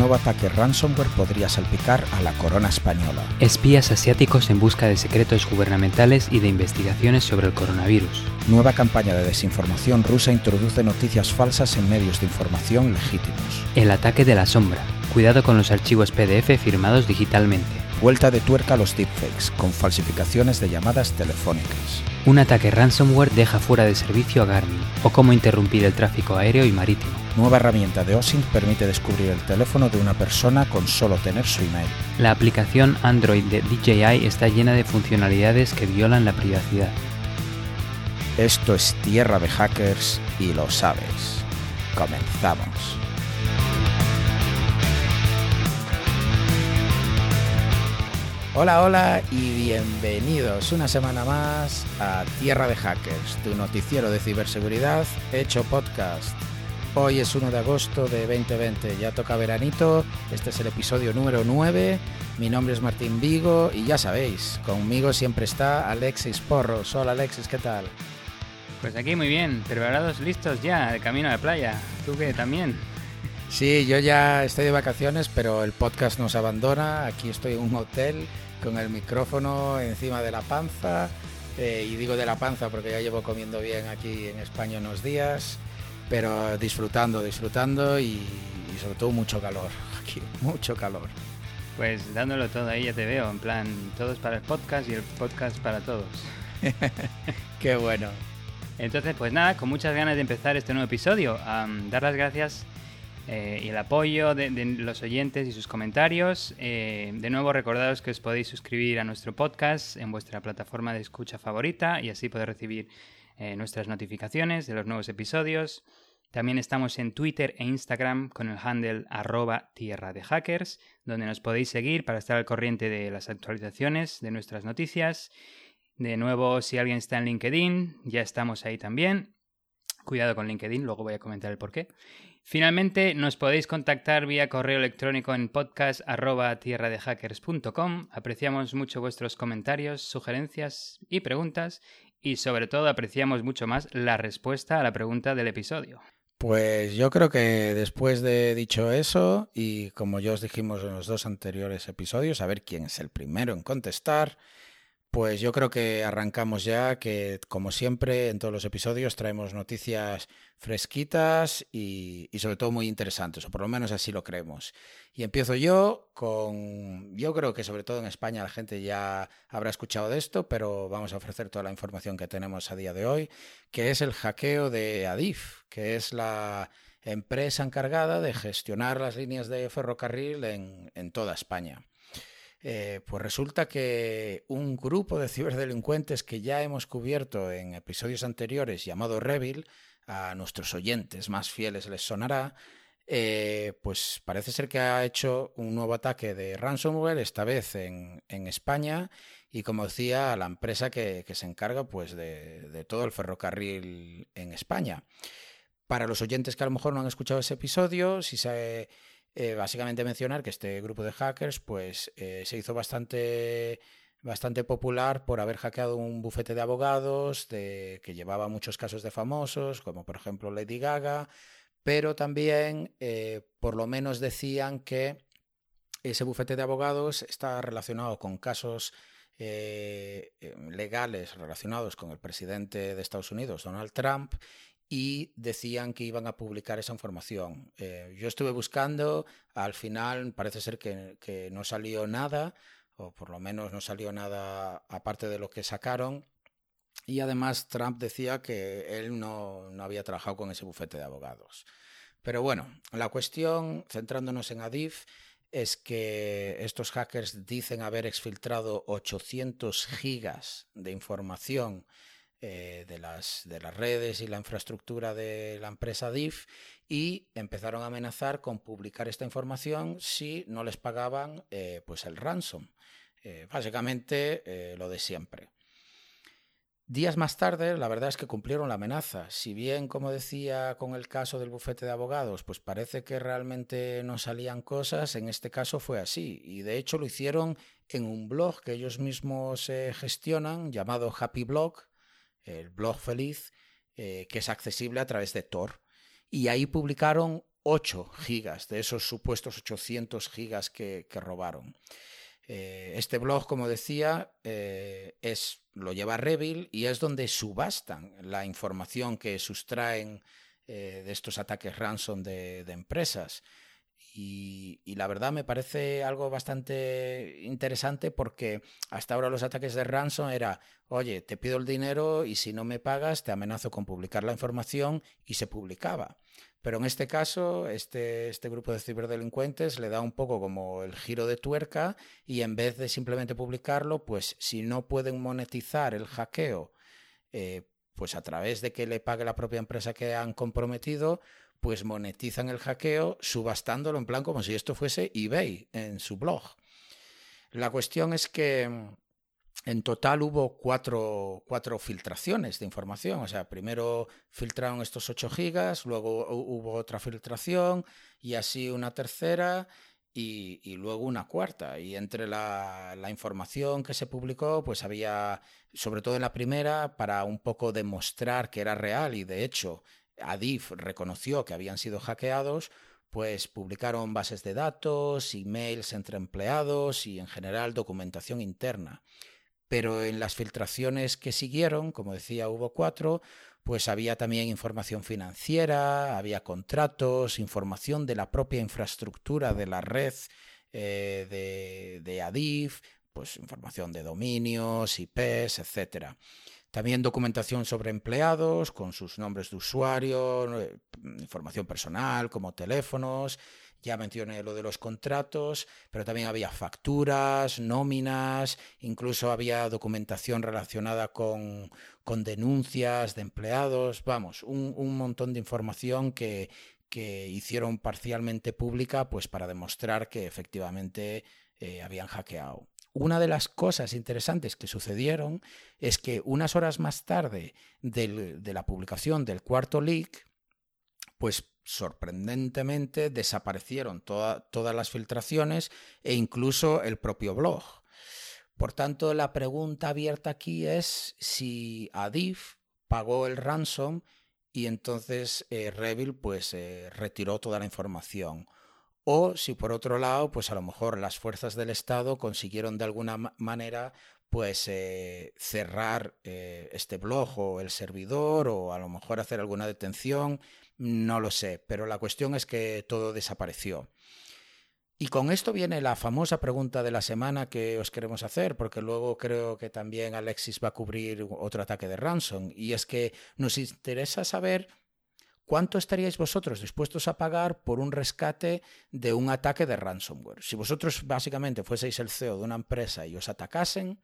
nuevo ataque ransomware podría salpicar a la corona española. Espías asiáticos en busca de secretos gubernamentales y de investigaciones sobre el coronavirus. Nueva campaña de desinformación rusa introduce noticias falsas en medios de información legítimos. El ataque de la sombra. Cuidado con los archivos PDF firmados digitalmente. Vuelta de tuerca a los deepfakes, con falsificaciones de llamadas telefónicas. Un ataque ransomware deja fuera de servicio a Garmin, o cómo interrumpir el tráfico aéreo y marítimo. Nueva herramienta de OSINT permite descubrir el teléfono de una persona con solo tener su email. La aplicación Android de DJI está llena de funcionalidades que violan la privacidad. Esto es tierra de hackers y lo sabes. Comenzamos. Hola, hola y bienvenidos una semana más a Tierra de Hackers, tu noticiero de ciberseguridad hecho podcast. Hoy es 1 de agosto de 2020, ya toca veranito, este es el episodio número 9, mi nombre es Martín Vigo y ya sabéis, conmigo siempre está Alexis Porros. Hola Alexis, ¿qué tal? Pues aquí muy bien, preparados, listos ya, de camino a la playa. ¿Tú qué también? Sí, yo ya estoy de vacaciones, pero el podcast nos abandona. Aquí estoy en un hotel con el micrófono encima de la panza. Eh, y digo de la panza porque ya llevo comiendo bien aquí en España unos días pero disfrutando, disfrutando y, sobre todo mucho calor. Aquí, mucho calor. Pues dándolo todo ahí ya te veo, en plan, todos para el podcast y el podcast para todos. Qué bueno. Entonces, pues nada, con muchas ganas de empezar este nuevo episodio. dar las gracias eh, y el apoyo de, los oyentes y sus comentarios. Eh, de nuevo, recordaros que os podéis suscribir a nuestro podcast en vuestra plataforma de escucha favorita y así poder recibir eh, nuestras notificaciones de los nuevos episodios. También estamos en Twitter e Instagram con el handle arroba tierra de hackers, donde nos podéis seguir para estar al corriente de las actualizaciones de nuestras noticias. De nuevo, si alguien está en LinkedIn, ya estamos ahí también. Cuidado con LinkedIn, luego voy a comentar el por qué. Finalmente, nos podéis contactar vía correo electrónico en podcast.tierradehackers.com. Apreciamos mucho vuestros comentarios, sugerencias y preguntas y sobre todo apreciamos mucho más la respuesta a la pregunta del episodio. Pues yo creo que después de dicho eso, y como ya os dijimos en los dos anteriores episodios, a ver quién es el primero en contestar, pues yo creo que arrancamos ya, que como siempre en todos los episodios traemos noticias fresquitas y, sobre todo muy interesantes, o por lo menos así lo creemos. Y empiezo yo con, yo creo que sobre todo en España la gente ya habrá escuchado de esto, pero vamos a ofrecer toda la información que tenemos a día de hoy, que es el hackeo de Adif, que es la empresa encargada de gestionar las líneas de ferrocarril en, en toda España. Eh, pues resulta que un grupo de ciberdelincuentes que ya hemos cubierto en episodios anteriores, llamado Revil, a nuestros oyentes más fieles les sonará, eh, pues parece ser que ha hecho un nuevo ataque de ransomware, esta vez en, España, y como decía, a la empresa que, se encarga pues, de, de, todo el ferrocarril en España. Para los oyentes que a lo mejor no han escuchado ese episodio, si se eh, básicamente mencionar que este grupo de hackers pues, eh, se hizo bastante, bastante popular por haber hackeado un bufete de abogados de, que llevaba muchos casos de famosos, como por ejemplo Lady Gaga, pero también eh, por lo menos decían que ese bufete de abogados está relacionado con casos legales relacionados con el presidente de Estados Unidos, Donald Trump, y decían que iban a publicar esa información. Eh, yo estuve buscando, al final parece ser que, no salió nada, o por lo menos no salió nada aparte de lo que sacaron. Y además Trump decía que él no, no había trabajado con ese bufete de abogados. Pero bueno, la cuestión, centrándonos en Adif, es que estos hackers dicen haber exfiltrado 800 gigas de información eh, de, las, de las redes y la infraestructura de la empresa DIF y empezaron a amenazar con publicar esta información si no les pagaban eh, pues el ransom. Eh, básicamente lo de siempre. Días más tarde, la verdad es que cumplieron la amenaza. Si bien, como decía con el caso del bufete de abogados, pues parece que realmente no salían cosas, en este caso fue así. Y de hecho lo hicieron en un blog que ellos mismos gestionan, llamado Happy Blog, el blog feliz, eh, que es accesible a través de Tor. Y ahí publicaron 8 gigas de esos supuestos 800 gigas que, robaron. Eh, este blog, como decía, eh, es, lo lleva Revil y es donde subastan la información que sustraen de estos ataques ransom de, empresas. Y, la verdad me parece algo bastante interesante porque hasta ahora los ataques de ransom era, oye, te pido el dinero y si no me pagas te amenazo con publicar la información y se publicaba. Pero en este caso, este, este grupo de ciberdelincuentes le da un poco como el giro de tuerca y en vez de simplemente publicarlo, pues si no pueden monetizar el hackeo, eh, pues a través de que le pague la propia empresa que han comprometido, pues monetizan el hackeo subastándolo en plan como si esto fuese eBay en su blog. La cuestión es que en total hubo cuatro, cuatro, filtraciones de información. O sea, primero filtraron estos 8 gigas, luego hubo otra filtración y así una tercera y, y luego una cuarta. Y entre la, la, información que se publicó, pues había, sobre todo en la primera, para un poco demostrar que era real y de hecho Adif reconoció que habían sido hackeados, pues publicaron bases de datos, emails entre empleados y en general documentación interna pero en las filtraciones que siguieron, como decía, hubo cuatro, pues había también información financiera, había contratos, información de la propia infraestructura de la red eh, de, de, ADIF, pues información de dominios, IPs, etcétera. También documentación sobre empleados con sus nombres de usuario, eh, información personal como teléfonos, ya mencioné lo de los contratos, pero también había facturas, nóminas, incluso había documentación relacionada con, con denuncias de empleados, vamos, un, un montón de información que, que, hicieron parcialmente pública pues para demostrar que efectivamente eh, habían hackeado. Una de las cosas interesantes que sucedieron es que unas horas más tarde de la publicación del cuarto leak, pues sorprendentemente desaparecieron todas las filtraciones e incluso el propio blog. Por tanto, la pregunta abierta aquí es si Adif pagó el ransom y entonces eh, Revil pues eh, retiró toda la información. O si por otro lado, pues a lo mejor las fuerzas del Estado consiguieron de alguna manera pues eh, cerrar este blog o el servidor o a lo mejor hacer alguna detención no lo sé, pero la cuestión es que todo desapareció. Y con esto viene la famosa pregunta de la semana que os queremos hacer, porque luego creo que también Alexis va a cubrir otro ataque de ransom, y es que nos interesa saber cuánto estaríais vosotros dispuestos a pagar por un rescate de un ataque de ransomware. Si vosotros básicamente fueseis el CEO de una empresa y os atacasen,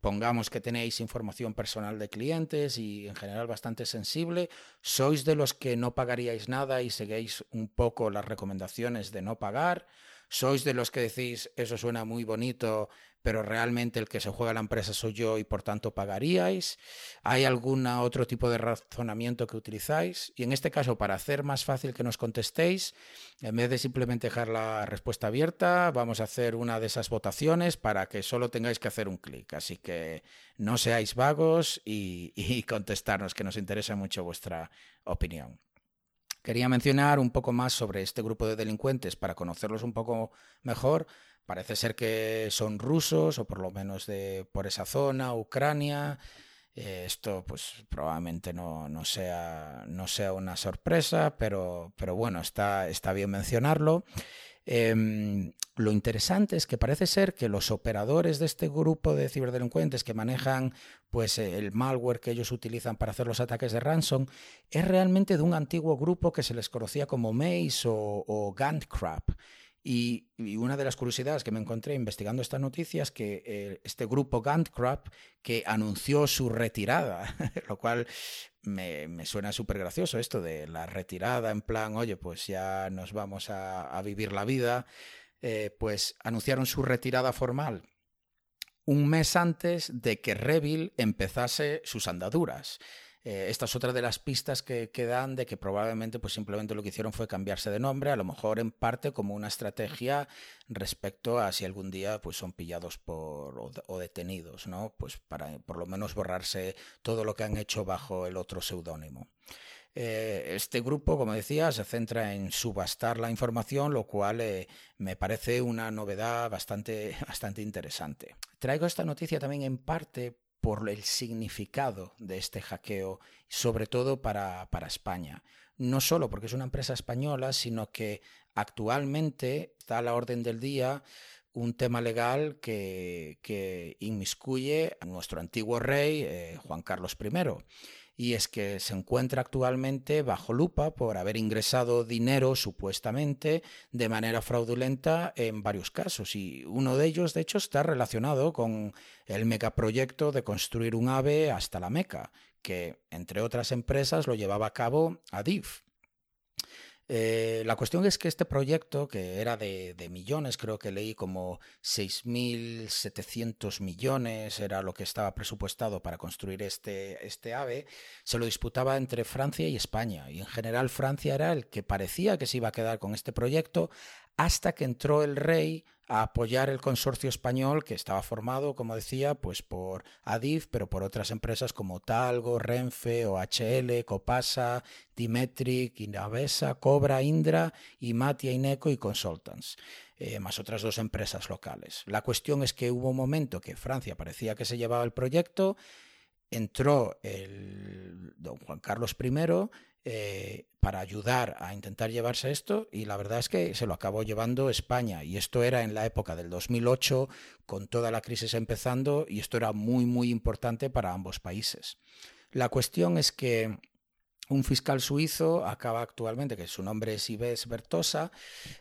Pongamos que tenéis información personal de clientes y en general bastante sensible. ¿Sois de los que no pagaríais nada y seguís un poco las recomendaciones de no pagar? ¿Sois de los que decís, eso suena muy bonito, pero realmente el que se juega la empresa soy yo y por tanto pagaríais? ¿Hay algún otro tipo de razonamiento que utilizáis? Y en este caso, para hacer más fácil que nos contestéis, en vez de simplemente dejar la respuesta abierta, vamos a hacer una de esas votaciones para que solo tengáis que hacer un clic. Así que no seáis vagos y, y contestarnos, que nos interesa mucho vuestra opinión. Quería mencionar un poco más sobre este grupo de delincuentes para conocerlos un poco mejor Parece ser que son rusos o por lo menos de por esa zona, Ucrania. Eh, esto pues probablemente no, no, sea, no sea una sorpresa, pero, pero bueno, está, está bien mencionarlo. Eh, lo interesante es que parece ser que los operadores de este grupo de ciberdelincuentes que manejan pues el malware que ellos utilizan para hacer los ataques de ransom es realmente de un antiguo grupo que se les conocía como Maze o, o. Y, una de las curiosidades que me encontré investigando esta noticia es que eh, este grupo Gantcrap que anunció su retirada, lo cual me, suena súper gracioso esto de la retirada en plan, oye, pues ya nos vamos a, vivir la vida, eh, pues anunciaron su retirada formal un mes antes de que Revil empezase sus andaduras. Eh, esta es otra de las pistas que, dan de que probablemente pues simplemente lo que hicieron fue cambiarse de nombre, a lo mejor en parte como una estrategia respecto a si algún día pues son pillados por o, detenidos, ¿no? Pues para por lo menos borrarse todo lo que han hecho bajo el otro seudónimo. eh, este grupo, como decía, se centra en subastar la información, lo cual eh, me parece una novedad bastante, bastante interesante. Traigo esta noticia también en parte por el significado de este hackeo, sobre todo para, para España. No solo porque es una empresa española, sino que actualmente está a la orden del día un tema legal que, que inmiscuye a nuestro antiguo rey, eh, Juan Carlos I y es que se encuentra actualmente bajo lupa por haber ingresado dinero supuestamente de manera fraudulenta en varios casos y uno de ellos de hecho está relacionado con el megaproyecto de construir un ave hasta la Meca, que entre otras empresas lo llevaba a cabo Adif. Eh, la cuestión es que este proyecto, que era de, millones, creo que leí como 6.700 millones, era lo que estaba presupuestado para construir este, este ave, se lo disputaba entre Francia y España. Y en general Francia era el que parecía que se iba a quedar con este proyecto hasta que entró el rey a apoyar el consorcio español que estaba formado, como decía, pues por Adif, pero por otras empresas como Talgo, Renfe, OHL, Copasa, Dimetric, Inavesa, Cobra, Indra y Matia Ineco y Consultants. Eh, más otras dos empresas locales. La cuestión es que hubo un momento que Francia parecía que se llevaba el proyecto, entró el don Juan Carlos I eh, para ayudar a intentar llevarse esto y la verdad es que se lo acabó llevando España y esto era en la época del 2008 con toda la crisis empezando y esto era muy muy importante para ambos países. La cuestión es que un fiscal suizo acaba actualmente, que su nombre es Ives Bertosa,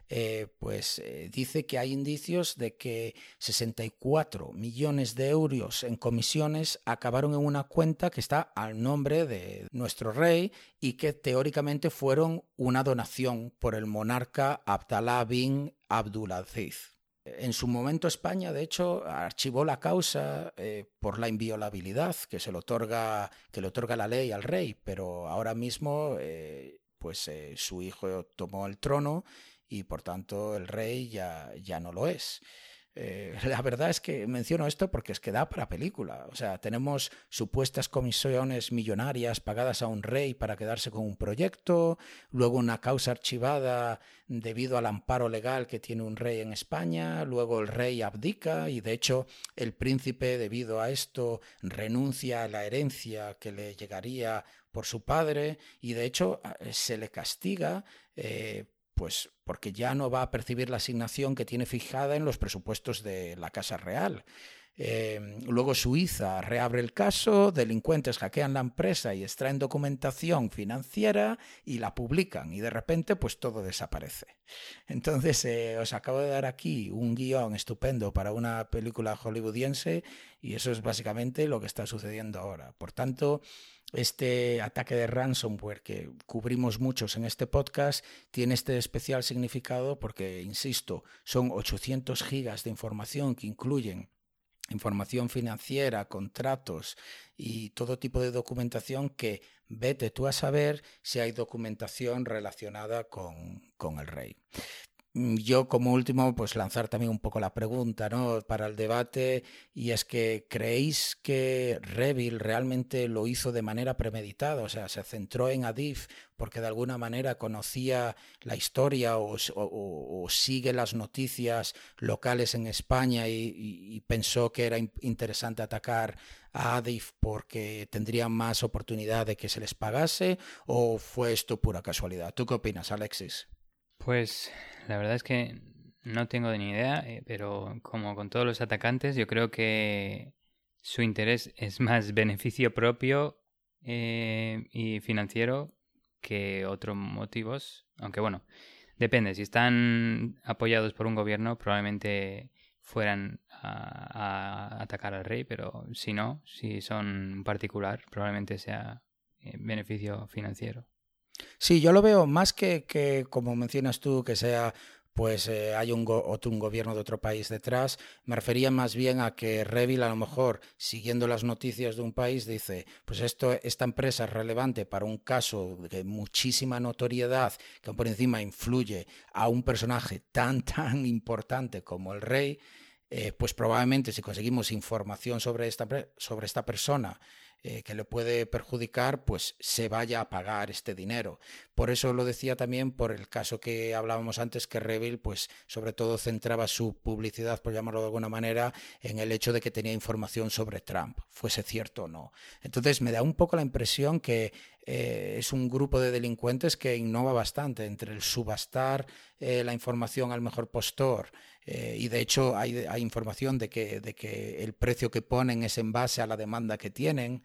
eh, pues eh, dice que hay indicios de que 64 millones de euros en comisiones acabaron en una cuenta que está al nombre de nuestro rey y que teóricamente fueron una donación por el monarca Abdallah bin Abdulaziz. En su momento España, de hecho, archivó la causa eh, por la inviolabilidad que se le otorga, que le otorga la ley al rey, pero ahora mismo, eh, pues eh, su hijo tomó el trono y por tanto el rey ya, ya no lo es. Eh, la verdad es que menciono esto porque es que da para película. O sea, tenemos supuestas comisiones millonarias pagadas a un rey para quedarse con un proyecto, luego una causa archivada debido al amparo legal que tiene un rey en España, luego el rey abdica y de hecho el príncipe debido a esto renuncia a la herencia que le llegaría por su padre y de hecho se le castiga eh, pues porque ya no va a percibir la asignación que tiene fijada en los presupuestos de la Casa Real. Eh, luego Suiza reabre el caso, delincuentes hackean la empresa y extraen documentación financiera y la publican y de repente pues todo desaparece. Entonces eh, os acabo de dar aquí un guion estupendo para una película hollywoodiense y eso es básicamente lo que está sucediendo ahora. Por tanto, este ataque de ransomware que cubrimos muchos en este podcast tiene este especial significado porque, insisto, son 800 gigas de información que incluyen información financiera, contratos y todo tipo de documentación que vete tú a saber si hay documentación relacionada con, con el rey. Mm, yo como último, pues lanzar también un poco la pregunta ¿no? para el debate y es que creéis que Revil realmente lo hizo de manera premeditada, o sea, se centró en Adif porque de alguna manera conocía la historia o, sigue las noticias locales en España y, pensó que era interesante atacar a Adif porque tendría más oportunidad de que se les pagase o fue esto pura casualidad. ¿Tú qué opinas, Alexis? Pues la verdad es que no tengo ni idea, eh, pero como con todos los atacantes, yo creo que su interés es más beneficio propio eh, y financiero que otros motivos. Aunque bueno, depende. Si están apoyados por un gobierno, probablemente fueran a, atacar al rey, pero si no, si son particular, probablemente sea eh, beneficio financiero. Sí, yo lo veo más que, que como mencionas tú, que sea pues eh, hay un, otro, un gobierno de otro país detrás. Me refería más bien a que Revil a lo mejor, siguiendo las noticias de un país, dice, pues esto, esta empresa es relevante para un caso de muchísima notoriedad que por encima influye a un personaje tan, tan importante como el rey, eh, pues probablemente si conseguimos información sobre esta, sobre esta persona, eh, que le puede perjudicar, pues se vaya a pagar este dinero. Por eso lo decía también por el caso que hablábamos antes, que Revil, pues sobre todo centraba su publicidad, por llamarlo de alguna manera, en el hecho de que tenía información sobre Trump, fuese cierto o no. Entonces me da un poco la impresión que eh, es un grupo de delincuentes que innova bastante entre el subastar eh, la información al mejor postor, y de hecho hay, hay información de que, de que el precio que ponen es en base a la demanda que tienen.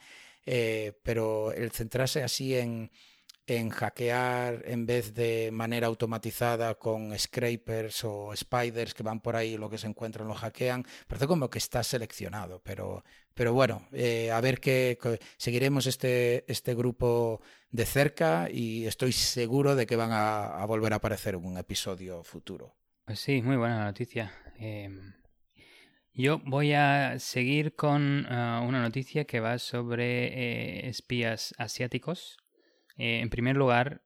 Eh, pero el centrarse así en, en hackear en vez de manera automatizada con scrapers o spiders que van por ahí lo que se encuentran lo hackean, parece como que está seleccionado, pero, pero bueno, eh, a ver qué seguiremos este, este grupo de cerca y estoy seguro de que van a, volver a aparecer en un episodio futuro. Pues sí, muy buena noticia. Em, yo voy a seguir con ah, una noticia que va sobre eh, espías asiáticos. Eh, en primer lugar,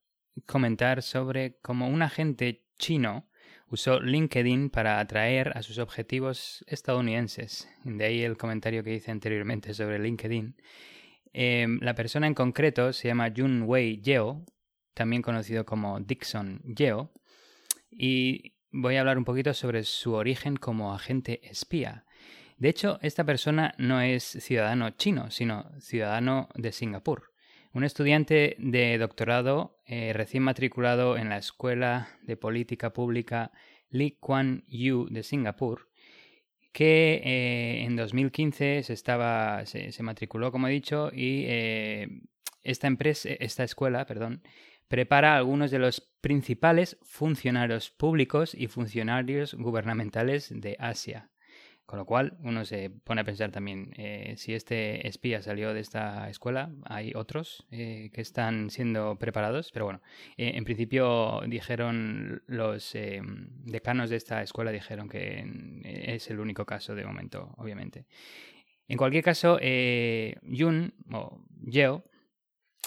comentar sobre cómo un agente chino usó LinkedIn para atraer a sus objetivos estadounidenses. De ahí el comentario que hice anteriormente sobre LinkedIn. Em, la persona en concreto se llama Jun Wei Yeo, también conocido como Dixon Yeo, y voy a hablar un poquito sobre su origen como agente espía. De hecho, esta persona no es ciudadano chino, sino ciudadano de Singapur. Un estudiante de doctorado eh, recién matriculado en la Escuela de Política Pública Lee Kuan Yew de Singapur, que eh, en 2015 se, estaba, se, matriculó, como he dicho, y eh, esta empresa, esta escuela, perdón, prepara a algunos de los principales funcionarios públicos y funcionarios gubernamentales de Asia. Con lo cual, uno se pone a pensar también, eh, si este espía salió de esta escuela, hay otros eh, que están siendo preparados, pero bueno, eh, en principio dijeron los decanos de esta escuela, dijeron que es el único caso de momento, obviamente. En cualquier caso, Yun, o Yeo,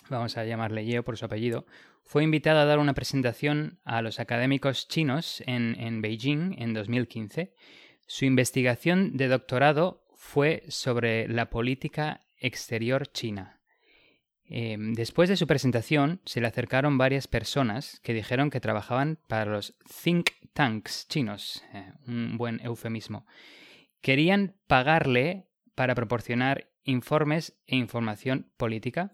vamos a llamarle Yeo por su apellido, fue invitado a dar una presentación a los académicos chinos en, en Beijing en 2015. Su investigación de doctorado fue sobre la política exterior china. Em, después de su presentación, se le acercaron varias personas que dijeron que trabajaban para los think tanks chinos, eh, un buen eufemismo. Querían pagarle para proporcionar informes e información política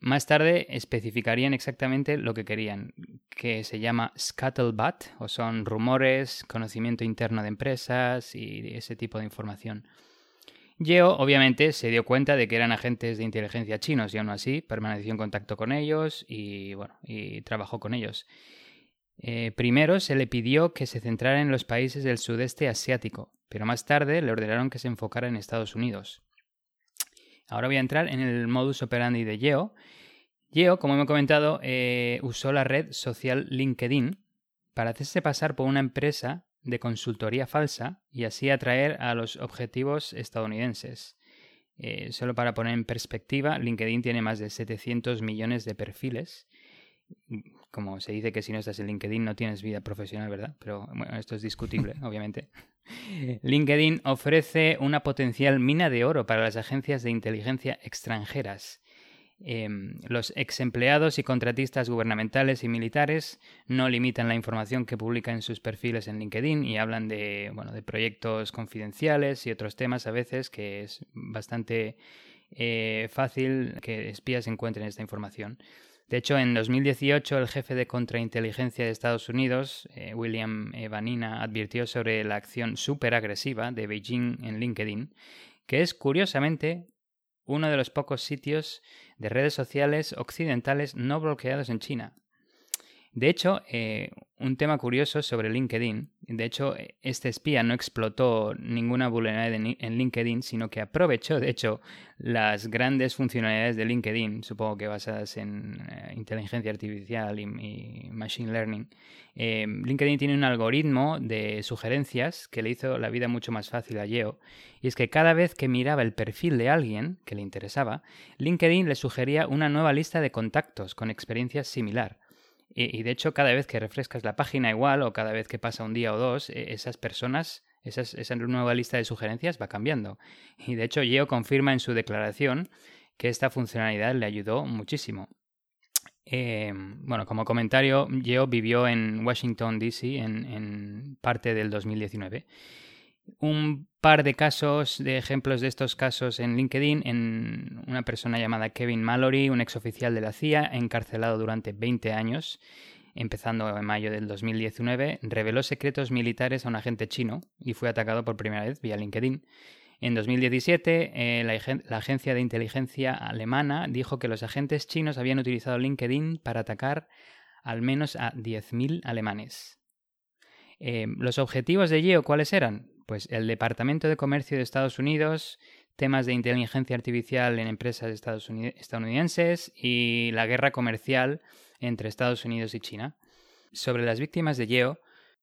más tarde especificarían exactamente lo que querían, que se llama scuttlebutt, o son rumores, conocimiento interno de empresas y ese tipo de información. Yeo, obviamente, se dio cuenta de que eran agentes de inteligencia chinos y aún así permaneció en contacto con ellos y, bueno, y trabajó con ellos. Eh, primero se le pidió que se centrara en los países del sudeste asiático, pero más tarde le ordenaron que se enfocara en Estados Unidos. Ahora voy a entrar en el modus operandi de Yeo. Yeo, como hemos comentado, eh, usó la red social LinkedIn para hacerse pasar por una empresa de consultoría falsa y así atraer a los objetivos estadounidenses. Eh, solo para poner en perspectiva, LinkedIn tiene más de 700 millones de perfiles. Como se dice que si no estás en LinkedIn no tienes vida profesional, ¿verdad? Pero bueno, esto es discutible, obviamente. LinkedIn ofrece una potencial mina de oro para las agencias de inteligencia extranjeras. Em, los ex empleados y contratistas gubernamentales y militares no limitan la información que publican en sus perfiles en LinkedIn y hablan de, bueno, de proyectos confidenciales y otros temas a veces que es bastante eh, fácil que espías encuentren esta información. De hecho, en 2018 el jefe de contrainteligencia de Estados Unidos, eh, William Vanina, advirtió sobre la acción agresiva de Beijing en LinkedIn, que es curiosamente uno de los pocos sitios de redes sociales occidentales no bloqueados en China. De hecho, eh, un tema curioso sobre LinkedIn, de hecho, este espía no explotó ninguna vulnerabilidad en LinkedIn, sino que aprovechó, de hecho, las grandes funcionalidades de LinkedIn, supongo que basadas en eh, inteligencia artificial y, machine learning. Eh, LinkedIn tiene un algoritmo de sugerencias que le hizo la vida mucho más fácil a Yeo, y es que cada vez que miraba el perfil de alguien que le interesaba, LinkedIn le sugería una nueva lista de contactos con experiencias similar. Y, de hecho, cada vez que refrescas la página igual o cada vez que pasa un día o dos, e, esas personas, esa nueva lista de sugerencias va cambiando. Y de hecho, Yeo confirma en su declaración que esta funcionalidad le ayudó muchísimo. Eh, bueno, como comentario, Geo vivió en Washington, D.C. En, parte del 2019. Un par de casos, de ejemplos de estos casos en LinkedIn, en una persona llamada Kevin Mallory, un exoficial de la CIA, encarcelado durante 20 años, empezando en mayo del 2019, reveló secretos militares a un agente chino y fue atacado por primera vez vía LinkedIn. En 2017, eh, la, agencia de inteligencia alemana dijo que los agentes chinos habían utilizado LinkedIn para atacar al menos a 10.000 alemanes. Eh, ¿Los objetivos de Geo cuáles eran? Pues el Departamento de Comercio de Estados Unidos, temas de inteligencia artificial en empresas estadounidenses y la guerra comercial entre Estados Unidos y China. Sobre las víctimas de Geo,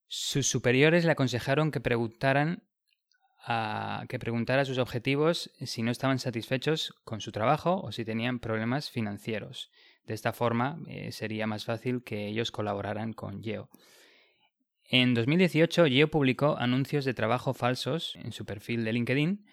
sus superiores le aconsejaron que preguntaran a que preguntara sus objetivos si no estaban satisfechos con su trabajo o si tenían problemas financieros. De esta forma eh, sería más fácil que ellos colaboraran con Geo. En 2018, Geo publicó anuncios de trabajo falsos en su perfil de LinkedIn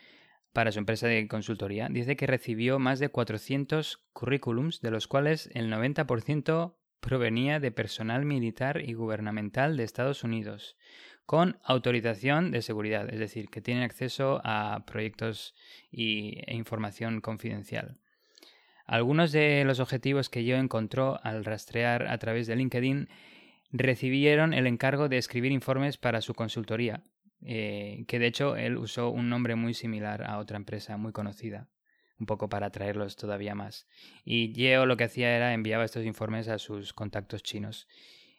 para su empresa de consultoría. Dice que recibió más de 400 currículums, de los cuales el 90% provenía de personal militar y gubernamental de Estados Unidos con autorización de seguridad, es decir, que tienen acceso a proyectos y, e información confidencial. Algunos de los objetivos que yo encontró al rastrear a través de LinkedIn recibieron el encargo de escribir informes para su consultoría, eh, que de hecho él usó un nombre muy similar a otra empresa muy conocida, un poco para atraerlos todavía más. Y yo lo que hacía era enviaba estos informes a sus contactos chinos.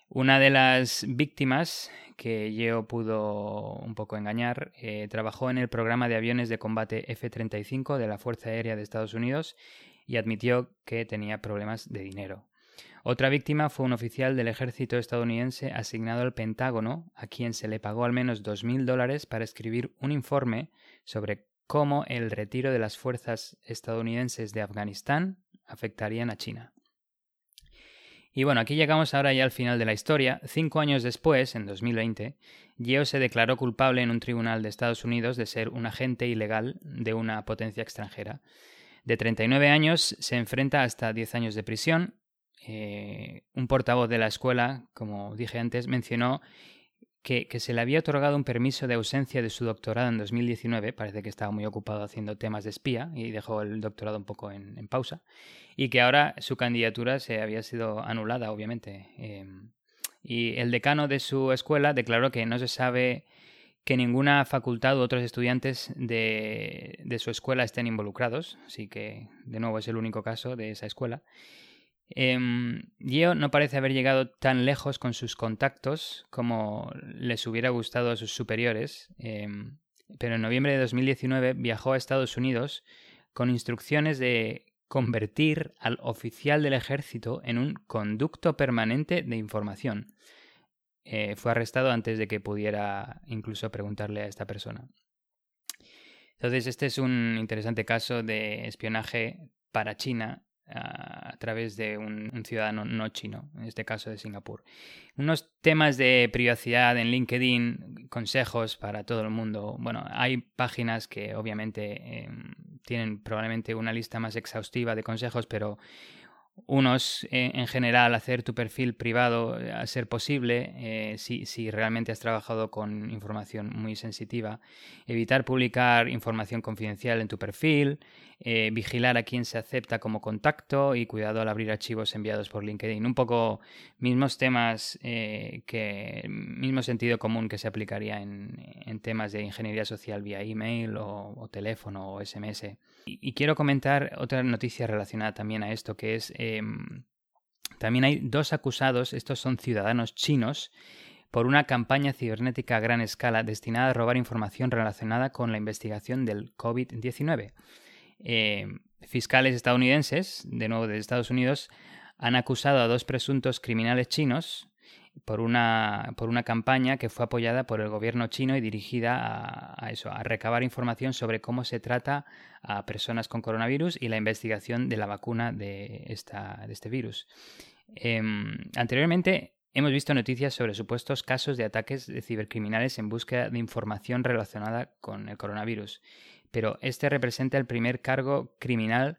Una de las víctimas que Yeo pudo un poco engañar eh, trabajó en el programa de aviones de combate F-35 de la Fuerza Aérea de Estados Unidos y admitió que tenía problemas de dinero. Otra víctima fue un oficial del ejército estadounidense asignado al Pentágono, a quien se le pagó al menos 2.000 dólares para escribir un informe sobre cómo el retiro de las fuerzas estadounidenses de Afganistán afectarían a China. Y bueno, aquí llegamos ahora ya al final de la historia. Cinco años después, en 2020, Geo se declaró culpable en un tribunal de Estados Unidos de ser un agente ilegal de una potencia extranjera. De 39 años se enfrenta hasta 10 años de prisión. Eh, un portavoz de la escuela, como dije antes, mencionó que, se le había otorgado un permiso de ausencia de su doctorado en 2019, parece que estaba muy ocupado haciendo temas de espía y dejó el doctorado un poco en, pausa, y que ahora su candidatura se había sido anulada, obviamente. Em, y el decano de su escuela declaró que no se sabe que ninguna facultad u otros estudiantes de, de su escuela estén involucrados, así que de nuevo es el único caso de esa escuela. Eh, no parece haber llegado tan lejos con sus contactos como les hubiera gustado a sus superiores, em, pero en noviembre de 2019 viajó a Estados Unidos con instrucciones de convertir al oficial del ejército en un conducto permanente de información. Eh, fue arrestado antes de que pudiera incluso preguntarle a esta persona. Entonces, este es un interesante caso de espionaje para China a través de un, ciudadano no chino, en este caso de Singapur. Unos temas de privacidad en LinkedIn, consejos para todo el mundo. Bueno, hay páginas que obviamente em, tienen probablemente una lista más exhaustiva de consejos, pero unos, eh, en general, hacer tu perfil privado eh, a ser posible, eh, si, si, realmente has trabajado con información muy sensitiva, evitar publicar información confidencial en tu perfil, vigilar a quién se acepta como contacto y cuidado al abrir archivos enviados por LinkedIn. Un poco mismos temas que, mismo sentido común que se aplicaría en, en temas de ingeniería social vía email o, o teléfono o SMS. Y, quiero comentar otra noticia relacionada también a esto, que es em, también hay dos acusados, estos son ciudadanos chinos, por una campaña cibernética a gran escala destinada a robar información relacionada con la investigación del COVID-19. Em, fiscales estadounidenses, de nuevo de Estados Unidos, han acusado a dos presuntos criminales chinos por una, por una campaña que fue apoyada por el gobierno chino y dirigida a, eso, a recabar información sobre cómo se trata a personas con coronavirus y la investigación de la vacuna de, esta, de este virus. Em, anteriormente hemos visto noticias sobre supuestos casos de ataques de cibercriminales en búsqueda de información relacionada con el coronavirus, pero este representa el primer cargo criminal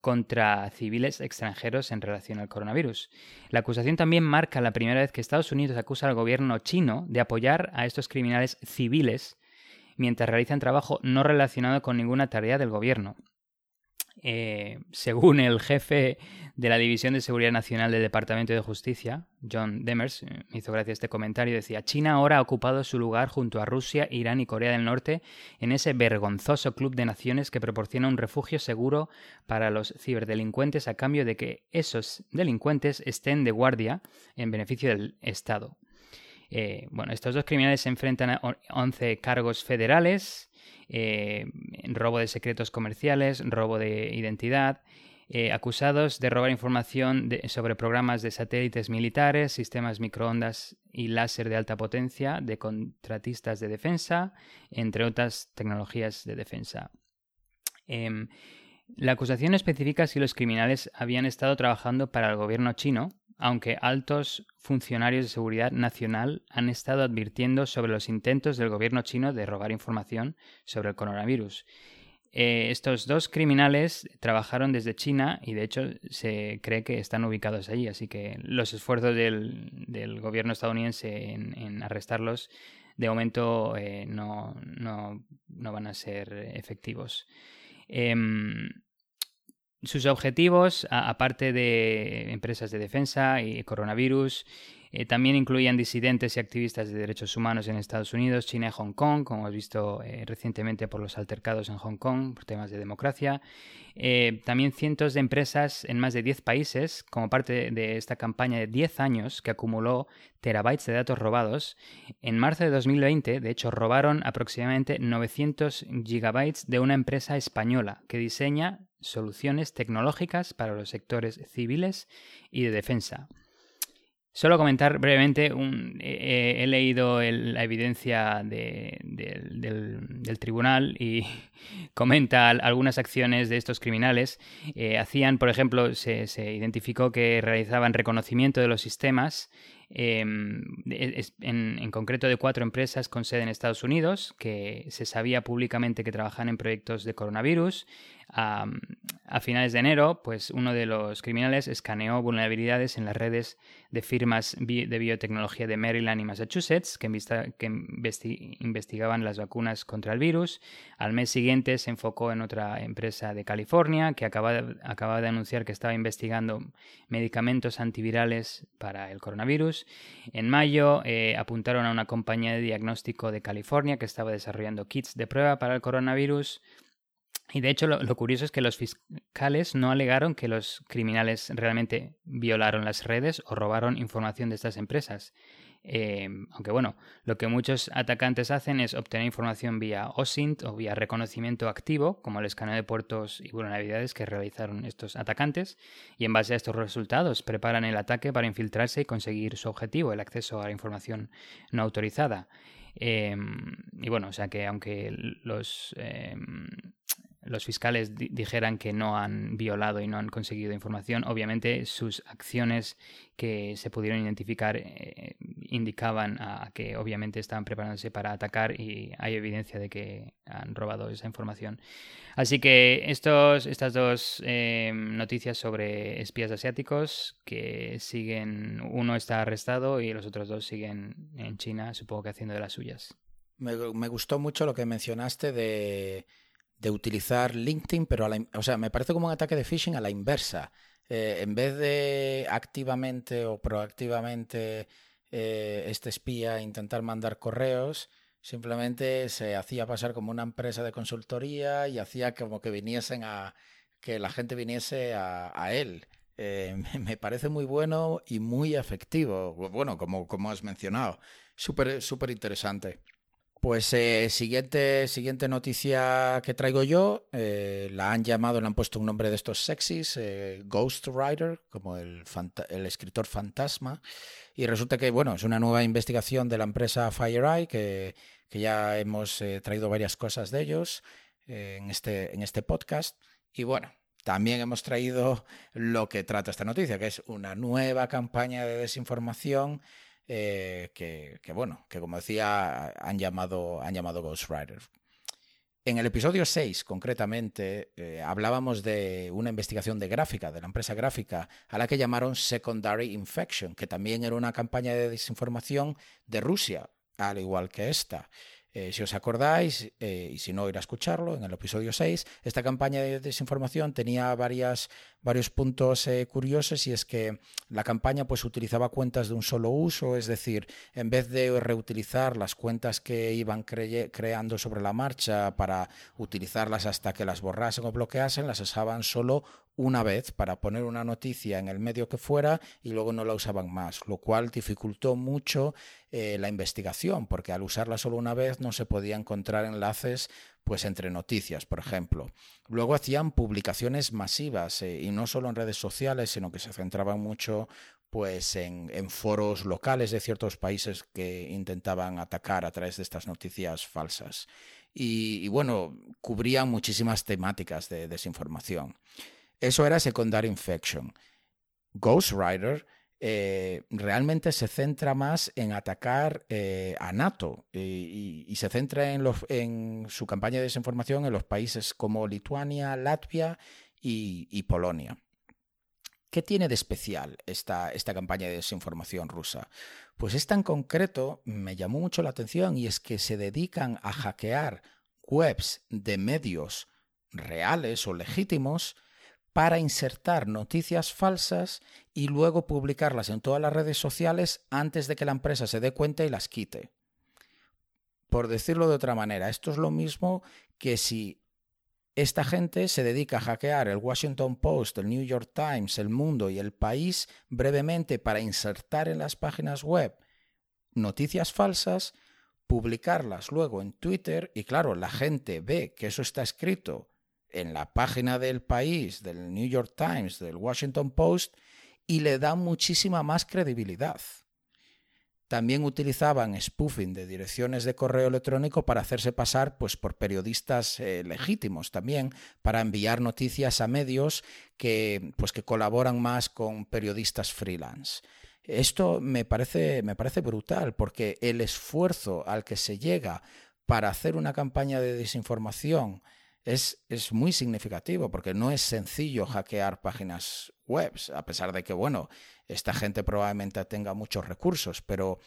contra civiles extranjeros en relación al coronavirus. La acusación también marca la primera vez que Estados Unidos acusa al gobierno chino de apoyar a estos criminales civiles mientras realizan trabajo no relacionado con ninguna tarea del gobierno. Eh, según el jefe de la División de Seguridad Nacional del Departamento de Justicia, John Demers, eh, me hizo gracia este comentario, decía, China ahora ha ocupado su lugar junto a Rusia, Irán y Corea del Norte en ese vergonzoso club de naciones que proporciona un refugio seguro para los ciberdelincuentes a cambio de que esos delincuentes estén de guardia en beneficio del Estado. Eh, bueno, estos dos criminales se enfrentan a 11 cargos federales, eh, robo de secretos comerciales, robo de identidad, eh, acusados de robar información sobre programas de satélites militares, sistemas microondas y láser de alta potencia de contratistas de defensa, entre otras tecnologías de defensa. Em, la acusación especifica si los criminales habían estado trabajando para el gobierno chino aunque altos funcionarios de seguridad nacional han estado advirtiendo sobre los intentos del gobierno chino de robar información sobre el coronavirus. Eh, estos dos criminales trabajaron desde China y de hecho se cree que están ubicados allí, así que los esfuerzos del, gobierno estadounidense en, arrestarlos de momento eh, no, van a ser efectivos. Em, sus objetivos, aparte de empresas de defensa y coronavirus, eh, también incluían disidentes y activistas de derechos humanos en Estados Unidos, China y Hong Kong, como hemos visto eh, recientemente por los altercados en Hong Kong por temas de democracia. Eh, también cientos de empresas en más de 10 países, como parte de esta campaña de 10 años que acumuló terabytes de datos robados. En marzo de 2020, de hecho, robaron aproximadamente 900 gigabytes de una empresa española que diseña soluciones tecnológicas para los sectores civiles y de defensa. Solo comentar brevemente, he leído la evidencia del, tribunal y comenta algunas acciones de estos criminales. Eh, hacían, por ejemplo, se, identificó que realizaban reconocimiento de los sistemas em, en, en, concreto de cuatro empresas con sede en Estados Unidos, que se sabía públicamente que trabajan en proyectos de coronavirus. A, finales de enero, pues uno de los criminales escaneó vulnerabilidades en las redes de firmas de biotecnología de Maryland y Massachusetts que, investigaban las vacunas contra el virus. Al mes siguiente se enfocó en otra empresa de California que acaba, de anunciar que estaba investigando medicamentos antivirales para el coronavirus. En mayo eh, apuntaron a una compañía de diagnóstico de California que estaba desarrollando kits de prueba para el coronavirus. Y de hecho lo, curioso es que los fiscales no alegaron que los criminales realmente violaron las redes o robaron información de estas empresas. Eh, aunque bueno, lo que muchos atacantes hacen es obtener información vía OSINT o vía reconocimiento activo, como el escaneo de puertos y vulnerabilidades que realizaron estos atacantes, y en base a estos resultados preparan el ataque para infiltrarse y conseguir su objetivo, el acceso a la información no autorizada. Eh, y bueno, o sea que aunque los eh, los fiscales dijeran que no han violado y no han conseguido información, obviamente sus acciones que se pudieron identificar eh, indicaban a que obviamente estaban preparándose para atacar y hay evidencia de que han robado esa información. Así que estos, estas dos eh, noticias sobre espías asiáticos que siguen, uno está arrestado y los otros dos siguen en China, supongo que haciendo de las suyas. me gustó mucho lo que mencionaste de de utilizar LinkedIn, pero a la, o sea, me parece como un ataque de phishing a la inversa. Eh, en vez de activamente o proactivamente eh, este espía intentar mandar correos, simplemente se hacía pasar como una empresa de consultoría y hacía como que viniesen a que la gente viniese a, él. Eh, me parece muy bueno y muy efectivo. Bueno, como, como has mencionado, súper súper interesante. Pues eh, siguiente, siguiente noticia que traigo yo, eh, la han llamado, le han puesto un nombre de estos sexys, eh, Ghost Rider, como el, el, escritor fantasma, y resulta que, bueno, es una nueva investigación de la empresa FireEye, que, que ya hemos traído varias cosas de ellos en, este, en este podcast, y bueno, también hemos traído lo que trata esta noticia, que es una nueva campaña de desinformación eh, que, bueno, que como decía, han llamado, han llamado Ghost Rider. En el episodio 6, concretamente, eh, hablábamos de una investigación de gráfica, de la empresa gráfica, a la que llamaron Secondary Infection, que también era una campaña de desinformación de Rusia, al igual que esta. Eh, si os acordáis, y si no, ir a escucharlo, en el episodio 6, esta campaña de desinformación tenía varias, varios puntos eh, curiosos y es que la campaña pues, utilizaba cuentas de un solo uso, es decir, en vez de reutilizar las cuentas que iban creando sobre la marcha para utilizarlas hasta que las borrasen o bloqueasen, las usaban solo una vez para poner una noticia en el medio que fuera y luego no la usaban más, lo cual dificultó mucho eh, la investigación, porque al usarla solo una vez no se podía encontrar enlaces pues entre noticias, por ejemplo. Luego hacían publicaciones masivas eh, y no solo en redes sociales, sino que se centraban mucho pues en, foros locales de ciertos países que intentaban atacar a través de estas noticias falsas. Y, y bueno, cubrían muchísimas temáticas de desinformación. Eso era Secondary Infection. Ghostwriter eh, realmente se centra más en atacar eh, a NATO y, se centra en, su campaña de desinformación en los países como Lituania, Latvia y, Polonia. ¿Qué tiene de especial esta, esta campaña de desinformación rusa? Pues esta en concreto me llamó mucho la atención y es que se dedican a hackear webs de medios reales o legítimos para insertar noticias falsas y luego publicarlas en todas las redes sociales antes de que la empresa se dé cuenta y las quite. Por decirlo de otra manera, esto es lo mismo que si esta gente se dedica a hackear el Washington Post, el New York Times, el Mundo y el País brevemente para insertar en las páginas web noticias falsas, publicarlas luego en Twitter y claro, la gente ve que eso está escrito en la página del país, del New York Times, del Washington Post, y le da muchísima más credibilidad. También utilizaban spoofing de direcciones de correo electrónico para hacerse pasar pues, por periodistas eh, legítimos también, para enviar noticias a medios que, pues, que colaboran más con periodistas freelance. Esto me parece, me parece brutal porque el esfuerzo al que se llega para hacer una campaña de desinformación es, muy significativo porque no es sencillo hackear páginas web, a pesar de que, bueno, esta gente probablemente tenga muchos recursos, pero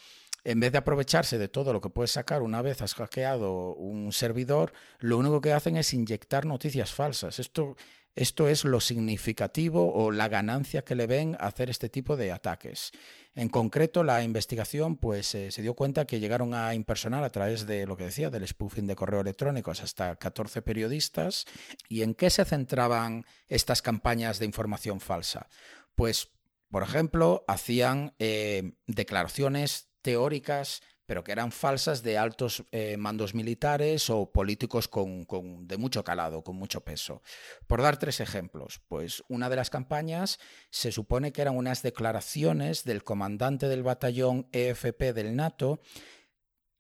en vez de aprovecharse de todo lo que puedes sacar una vez has hackeado un servidor, lo único que hacen es inyectar noticias falsas. Esto, esto es lo significativo o la ganancia que le ven a hacer este tipo de ataques. En concreto, la investigación pues, eh, se dio cuenta que llegaron a impersonar a través de lo que decía, del spoofing de correo electrónicos hasta 14 periodistas. ¿Y en qué se centraban estas campañas de información falsa? Pues, por ejemplo, hacían eh, declaraciones teóricas pero que eran falsas de altos eh, mandos militares o políticos con, de mucho calado, con mucho peso. Por dar tres ejemplos, pues una de las campañas se supone que eran unas declaraciones del comandante del batallón EFP del NATO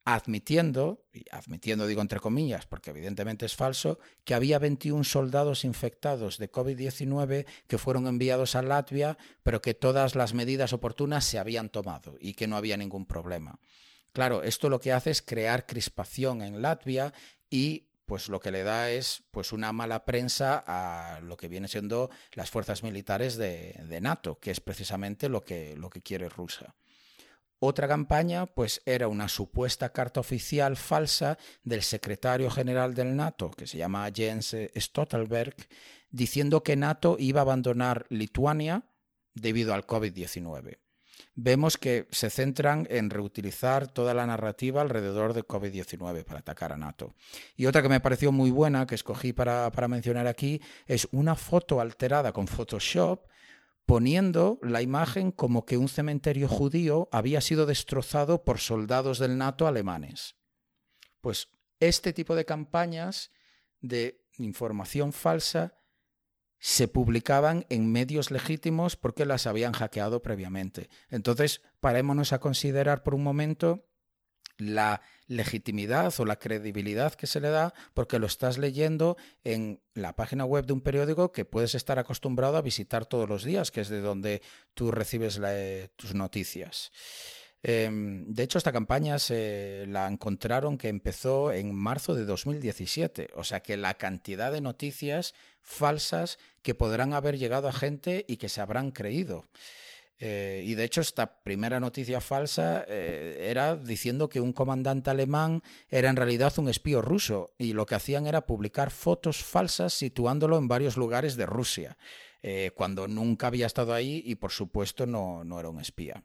admitiendo, y admitiendo digo entre comillas, porque evidentemente es falso, que había 21 soldados infectados de COVID-19 que fueron enviados a Latvia, pero que todas las medidas oportunas se habían tomado y que no había ningún problema. Claro, esto lo que hace es crear crispación en Latvia y pues lo que le da es pues una mala prensa a lo que viene siendo las fuerzas militares de, NATO, que es precisamente lo que, lo que quiere Rusia. Otra campaña, pues era una supuesta carta oficial falsa del secretario general del NATO, que se llama Jens Stoltenberg, diciendo que NATO iba a abandonar Lituania debido al COVID-19 vemos que se centran en reutilizar toda la narrativa alrededor de COVID-19 para atacar a NATO. Y otra que me pareció muy buena, que escogí para, mencionar aquí, es una foto alterada con Photoshop poniendo la imagen como que un cementerio judío había sido destrozado por soldados del NATO alemanes. Pues este tipo de campañas de información falsa se publicaban en medios legítimos porque las habían hackeado previamente. Entonces, parémonos a considerar por un momento la legitimidad o la credibilidad que se le da porque lo estás leyendo en la página web de un periódico que puedes estar acostumbrado a visitar todos los días, que es de donde tú recibes tus noticias. Em, de hecho, esta campaña se la encontraron que empezó en marzo de 2017, o sea que la cantidad de noticias falsas que podrán haber llegado a gente y que se habrán creído. Eh, y de hecho esta primera noticia falsa eh, era diciendo que un comandante alemán era en realidad un espío ruso y lo que hacían era publicar fotos falsas situándolo en varios lugares de Rusia, eh, cuando nunca había estado ahí y por supuesto no, no era un espía.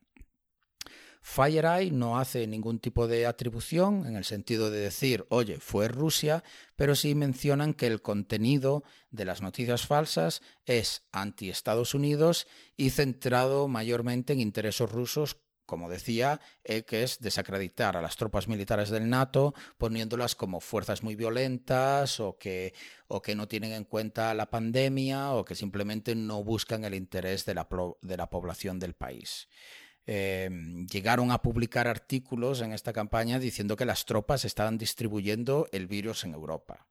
FireEye no hace ningún tipo de atribución en el sentido de decir, oye, fue Rusia, pero sí mencionan que el contenido de las noticias falsas es anti-Estados Unidos y centrado mayormente en intereses rusos como decía, eh, que es desacreditar a las tropas militares del NATO poniéndolas como fuerzas muy violentas o que, no tienen en cuenta la pandemia o que simplemente no buscan el interés de la población del país. Em, llegaron a publicar artículos en esta campaña diciendo que las tropas estaban distribuyendo el virus en Europa.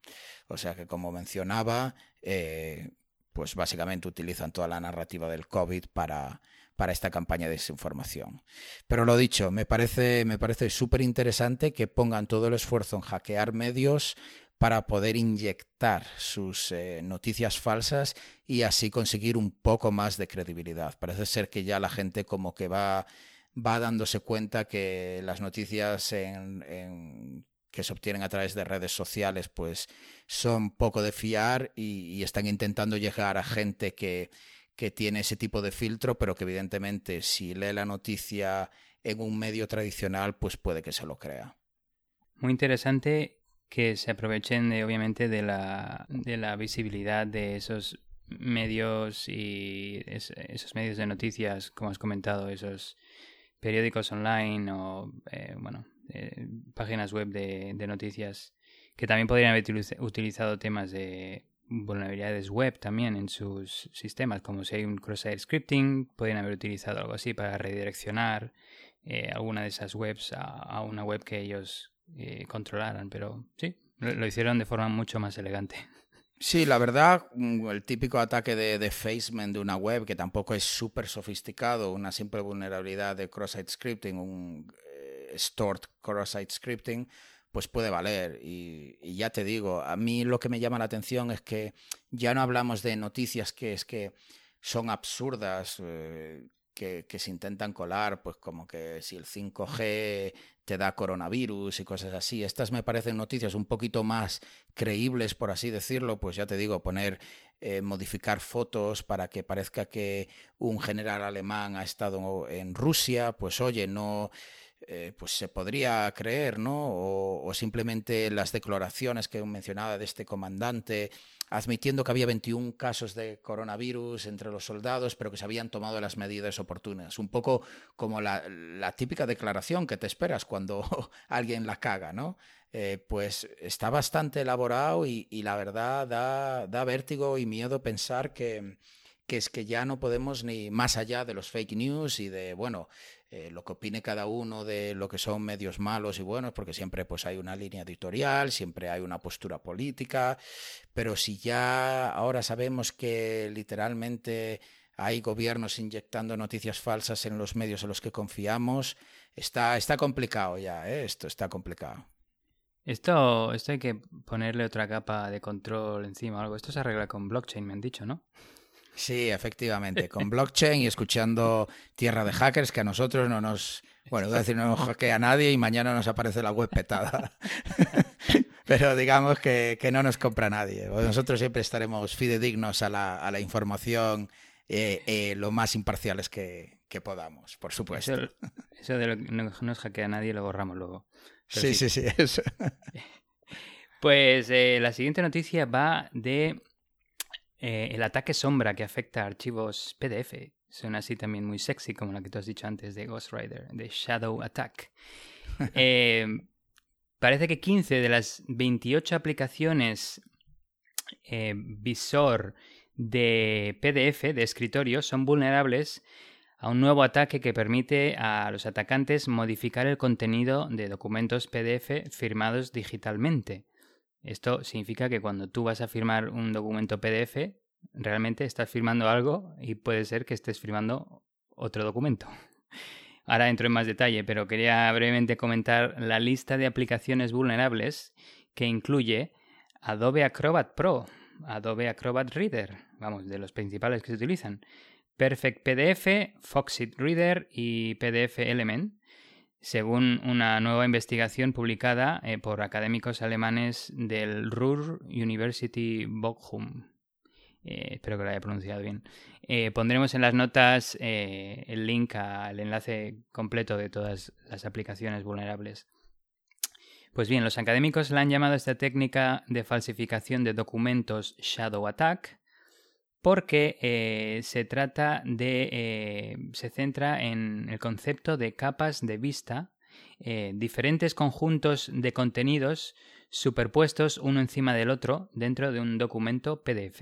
O sea que, como mencionaba, eh, pues básicamente utilizan toda la narrativa del COVID para, para esta campaña de desinformación. Pero lo dicho, me parece, me parece súper interesante que pongan todo el esfuerzo en hackear medios para poder inyectar sus eh, noticias falsas y así conseguir un poco más de credibilidad. Parece ser que ya la gente como que va, va dándose cuenta que las noticias que se obtienen a través de redes sociales pues son poco de fiar y, están intentando llegar a gente que, que tiene ese tipo de filtro, pero que evidentemente si lee la noticia en un medio tradicional pues puede que se lo crea. Muy interesante que se aprovechen de, obviamente de la, de la visibilidad de esos medios y esos medios de noticias, como has comentado, esos periódicos online o, eh, bueno, eh, páginas web de, de, noticias que también podrían haber utilizado temas de vulnerabilidades web también en sus sistemas, como si hay un cross-site scripting, podrían haber utilizado algo así para redireccionar eh, alguna de esas webs a, a, una web que ellos eh, controlaran, pero sí, lo, hicieron de forma mucho más elegante. Sí, la verdad, mm, el típico ataque de defacement de una web que tampoco es súper sofisticado, una simple vulnerabilidad de cross-site scripting, un eh, stored cross-site scripting, pues puede valer. Y, ya te digo, a mí lo que me llama la atención es que ya no hablamos de noticias que es que son absurdas, eh, que, se intentan colar, pues como que si el 5G te da coronavirus y cosas así. Estas me parecen noticias un poquito más creíbles, por así decirlo, pues ya te digo, poner, eh, modificar fotos para que parezca que un general alemán ha estado en Rusia, pues oye, no... Eh, pues se podría creer, ¿no? O, o, simplemente las declaraciones que mencionaba de este comandante admitiendo que había 21 casos de coronavirus entre los soldados, pero que se habían tomado las medidas oportunas. Un poco como la, típica declaración que te esperas cuando alguien la caga, ¿no? Eh, pues está bastante elaborado y, la verdad da, vértigo y miedo pensar que, que es que ya no podemos ni más allá de los fake news y de, bueno, eh, lo que opine cada uno de lo que son medios malos y buenos, porque siempre pues hay una línea editorial, siempre hay una postura política, pero si ya ahora sabemos que literalmente hay gobiernos inyectando noticias falsas en los medios en los que confiamos, está, está complicado ya, ¿eh? esto está complicado. Esto, esto hay que ponerle otra capa de control encima o algo. Esto se arregla con blockchain, me han dicho, ¿no? Sí, efectivamente, con blockchain y escuchando Tierra de Hackers, que a nosotros no nos, bueno, voy a decir, no nos hackea nadie y mañana nos aparece la web petada. Pero digamos que, que, no nos compra nadie. Nosotros siempre estaremos fidedignos a la, a la información eh, eh, lo más imparciales que, que podamos, por supuesto. Eso, de lo que no nos hackea nadie lo borramos luego. Sí, sí, sí, eso. Pues eh, la siguiente noticia va de eh, el ataque sombra que afecta a archivos PDF. Suena así también muy sexy, como la que tú has dicho antes de Ghost Rider, de Shadow Attack. Eh, parece que 15 de las 28 aplicaciones eh, visor de PDF de escritorio son vulnerables a un nuevo ataque que permite a los atacantes modificar el contenido de documentos PDF firmados digitalmente. Esto significa que cuando tú vas a firmar un documento PDF, realmente estás firmando algo y puede ser que estés firmando otro documento. Ahora entro en más detalle, pero quería brevemente comentar la lista de aplicaciones vulnerables que incluye Adobe Acrobat Pro, Adobe Acrobat Reader, vamos, de los principales que se utilizan, Perfect PDF, Foxit Reader y PDF Element, según una nueva investigación publicada eh, por académicos alemanes del Ruhr University Bochum. Eh, espero que lo haya pronunciado bien. Eh, pondremos en las notas el link al enlace completo de todas las aplicaciones vulnerables. Pues bien, los académicos la han llamado esta técnica de falsificación de documentos Shadow Attack porque eh, se trata de. Eh, se centra en el concepto de capas de vista, eh, diferentes conjuntos de contenidos superpuestos uno encima del otro dentro de un documento PDF.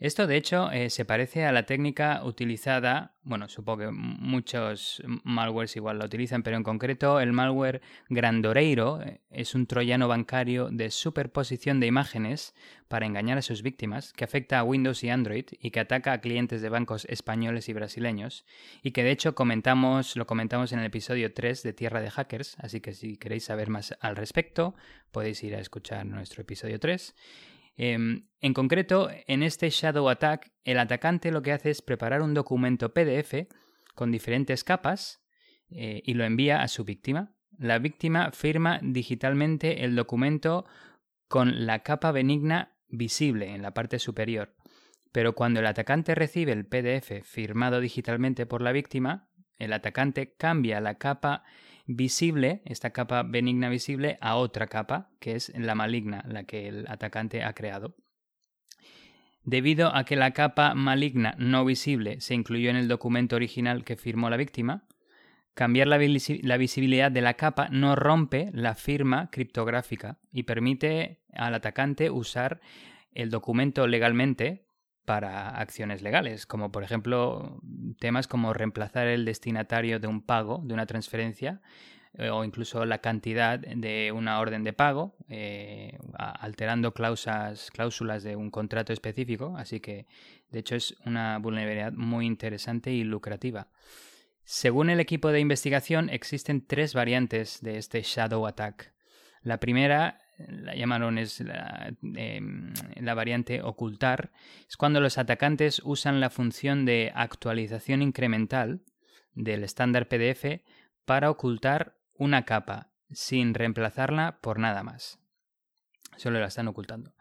Esto, de hecho, eh, se parece a la técnica utilizada, bueno, supongo que muchos malwares igual la utilizan, pero en concreto el malware Grandoreiro eh, es un troyano bancario de superposición de imágenes para engañar a sus víctimas, que afecta a Windows y Android y que ataca a clientes de bancos españoles y brasileños, y que de hecho comentamos, lo comentamos en el episodio 3 de Tierra de Hackers, así que si queréis saber más al respecto, podéis ir a escuchar nuestro episodio 3. Em, en concreto, en este Shadow Attack, el atacante lo que hace es preparar un documento PDF con diferentes capas eh, y lo envía a su víctima. La víctima firma digitalmente el documento con la capa benigna visible en la parte superior. Pero cuando el atacante recibe el PDF firmado digitalmente por la víctima, el atacante cambia la capa visible, esta capa benigna visible, a otra capa, que es la maligna, la que el atacante ha creado. Debido a que la capa maligna no visible se incluyó en el documento original que firmó la víctima, cambiar la, visibilidad de la capa no rompe la firma criptográfica y permite al atacante usar el documento legalmente para acciones legales, como por ejemplo temas como reemplazar el destinatario de un pago, de una transferencia, eh, o incluso la cantidad de una orden de pago, eh, alterando cláusulas, cláusulas de un contrato específico. Así que, de hecho, es una vulnerabilidad muy interesante y lucrativa. Según el equipo de investigación, existen tres variantes de este Shadow Attack. La primera la llamaron es em, la, variante ocultar, es cuando los atacantes usan la función de actualización incremental del estándar PDF para ocultar una capa sin reemplazarla por nada más. Solo la están ocultando.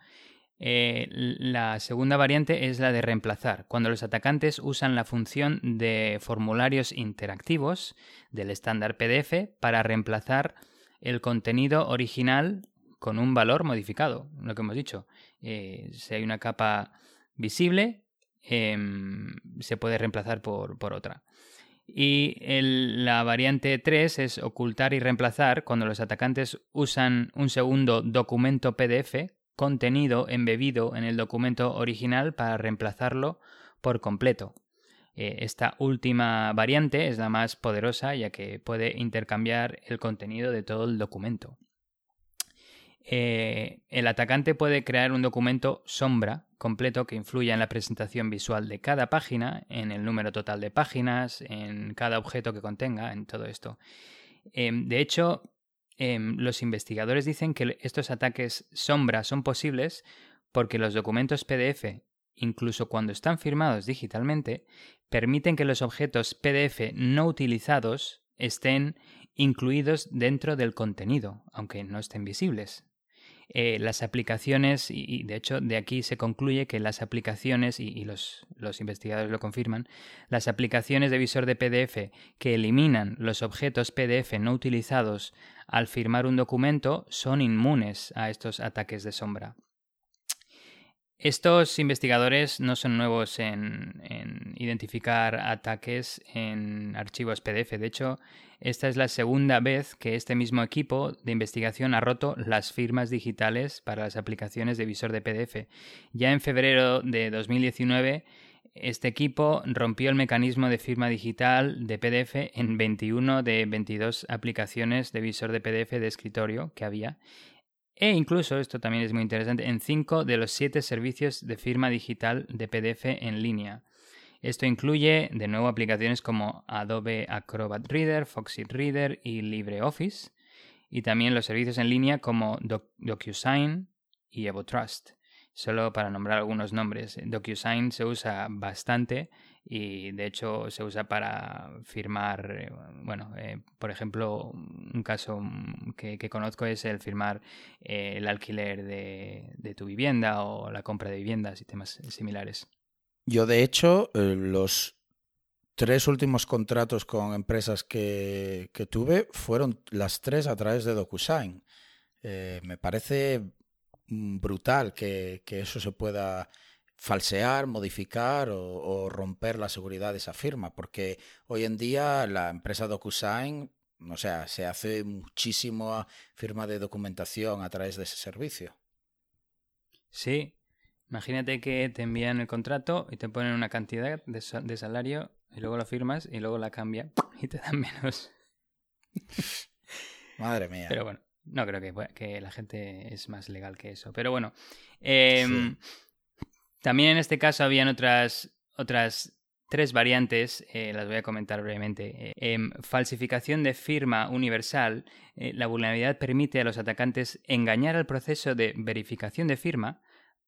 Eh, la segunda variante es la de reemplazar, cuando los atacantes usan la función de formularios interactivos del estándar PDF para reemplazar el contenido original con un valor modificado, lo que hemos dicho. Eh, si hay una capa visible, em, se puede reemplazar por, otra. Y la variante 3 es ocultar y reemplazar cuando los atacantes usan un segundo documento PDF contenido embebido en el documento original para reemplazarlo por completo. Eh, esta última variante es la más poderosa ya que puede intercambiar el contenido de todo el documento. Eh, el atacante puede crear un documento sombra completo que influya en la presentación visual de cada página, en el número total de páginas, en cada objeto que contenga, en todo esto. Em, de hecho, em, los investigadores dicen que estos ataques sombra son posibles porque los documentos PDF, incluso cuando están firmados digitalmente, permiten que los objetos PDF no utilizados estén incluidos dentro del contenido, aunque no estén visibles. Eh, las aplicaciones, y, de hecho de aquí se concluye que las aplicaciones, y, los, los, investigadores lo confirman, las aplicaciones de visor de PDF que eliminan los objetos PDF no utilizados al firmar un documento son inmunes a estos ataques de sombra. Estos investigadores no son nuevos en, identificar ataques en archivos PDF. De hecho, esta es la segunda vez que este mismo equipo de investigación ha roto las firmas digitales para las aplicaciones de visor de PDF. Ya en febrero de 2019, este equipo rompió el mecanismo de firma digital de PDF en 21 de 22 aplicaciones de visor de PDF de escritorio que había e incluso, esto también es muy interesante, en cinco de los siete servicios de firma digital de PDF en línea. Esto incluye de nuevo aplicaciones como Adobe Acrobat Reader, Foxit Reader y LibreOffice, y también los servicios en línea como DocuSign y EvoTrust. Solo para nombrar algunos nombres, DocuSign se usa bastante y de hecho se usa para firmar, eh, bueno, eh, por ejemplo, un caso que, conozco es el firmar eh, el alquiler de, tu vivienda o la compra de viviendas y temas similares. Yo, de hecho, los tres últimos contratos con empresas que, que, tuve fueron las tres a través de DocuSign. me parece mm, brutal que, que eso se pueda falsear, modificar o, romper la seguridad de esa firma, porque hoy en día la empresa DocuSign, o sea, se hace muchísima firma de documentación a través de ese servicio. Sí, imagínate que te envían el contrato y te ponen una cantidad de, salario y luego lo firmas y luego la cambian y te dan menos. Madre mía. Pero bueno, no creo que, que, la gente es más legal que eso. Pero bueno, eh, también en este caso habían otras, otras tres variantes, eh, las voy a comentar brevemente. Eh, en falsificación de firma universal, eh, la vulnerabilidad permite a los atacantes engañar al proceso de verificación de firma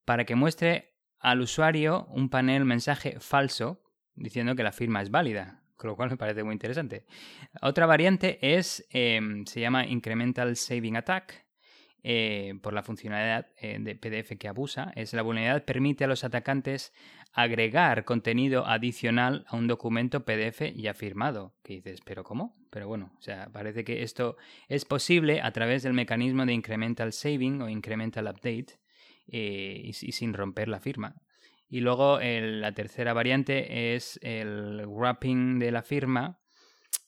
para que muestre al usuario un panel mensaje falso diciendo que la firma es válida, con lo cual me parece muy interesante. Otra variante es, em, se llama Incremental Saving Attack, eh, por la funcionalidad eh, de PDF que abusa, es la vulnerabilidad permite a los atacantes agregar contenido adicional a un documento PDF ya firmado. Que dices, ¿pero cómo? Pero bueno, o sea, parece que esto es posible a través del mecanismo de incremental saving o incremental update eh, y, sin romper la firma. Y luego la tercera variante es el wrapping de la firma,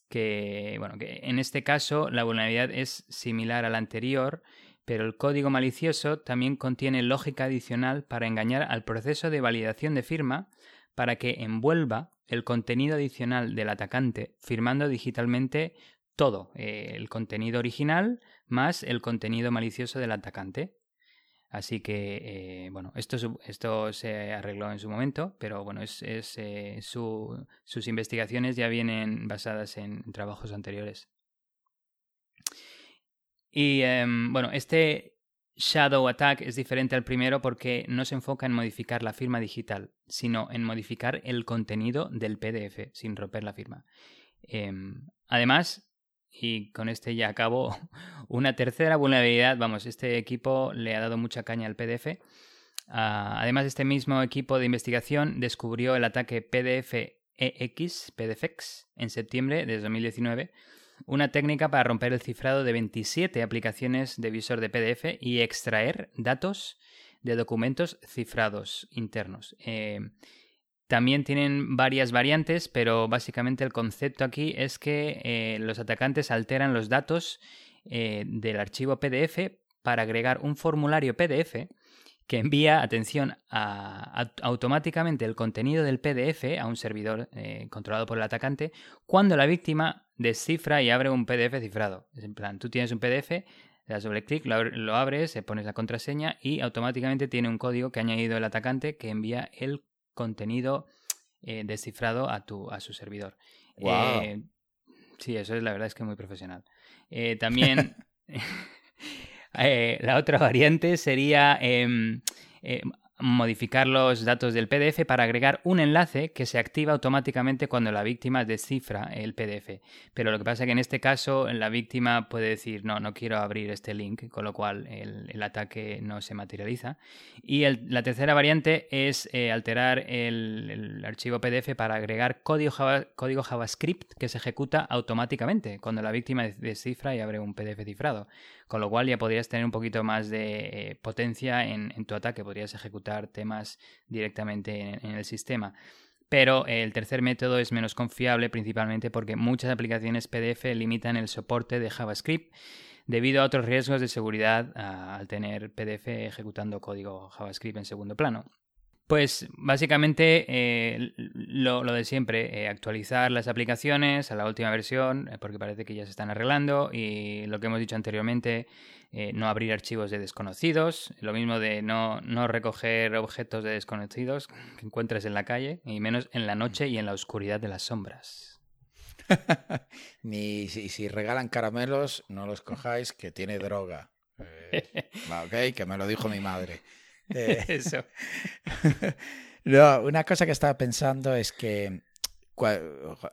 que, bueno, que en este caso la vulnerabilidad es similar a la anterior, pero el código malicioso también contiene lógica adicional para engañar al proceso de validación de firma para que envuelva el contenido adicional del atacante, firmando digitalmente todo, eh, el contenido original más el contenido malicioso del atacante. Así que, eh, bueno, esto, esto se arregló en su momento, pero bueno, es, eh, sus investigaciones ya vienen basadas en trabajos anteriores. Y em, bueno, este Shadow Attack es diferente al primero porque no se enfoca en modificar la firma digital, sino en modificar el contenido del PDF sin romper la firma. Em, además, y con este ya acabo, una tercera vulnerabilidad, vamos, este equipo le ha dado mucha caña al PDF. Ah, además, este mismo equipo de investigación descubrió el ataque PDF-EX, PDFX, en septiembre de 2019 una técnica para romper el cifrado de 27 aplicaciones de visor de PDF y extraer datos de documentos cifrados internos. Eh, también tienen varias variantes, pero básicamente el concepto aquí es que eh, los atacantes alteran los datos eh, del archivo PDF para agregar un formulario PDF que envía, atención, automáticamente el contenido del PDF a un servidor controlado por el atacante cuando la víctima descifra y abre un PDF cifrado. Es en plan, tú tienes un PDF, le das doble clic, lo, abres, pones la contraseña y automáticamente tiene un código que ha añadido el atacante que envía el contenido eh, descifrado a, tu, a su servidor. Eh, sí, eso es la verdad es que muy profesional. Eh, la otra variante sería em, modificar los datos del PDF para agregar un enlace que se activa automáticamente cuando la víctima descifra el PDF. Pero lo que pasa es que en este caso la víctima puede decir no, no quiero abrir este link, con lo cual el, ataque no se materializa. Y la tercera variante es eh, alterar el, archivo PDF para agregar código, código JavaScript que se ejecuta automáticamente cuando la víctima descifra y abre un PDF cifrado con lo cual ya podrías tener un poquito más de eh, potencia en, tu ataque, podrías ejecutar temas directamente en, el sistema. Pero el tercer método es menos confiable principalmente porque muchas aplicaciones PDF limitan el soporte de JavaScript debido a otros riesgos de seguridad al tener PDF ejecutando código JavaScript en segundo plano. Pues básicamente eh, lo, de siempre, eh, actualizar las aplicaciones a la última versión, eh, porque parece que ya se están arreglando, y lo que hemos dicho anteriormente, no abrir archivos de desconocidos, lo mismo de no, no recoger objetos de desconocidos que encuentres en la calle, y menos en la noche y en la oscuridad de las sombras. Ni si, si, regalan caramelos, no los cojáis, que tiene droga. ok, que me lo dijo mi madre. Eh, Eso. no, una cosa que estaba pensando es que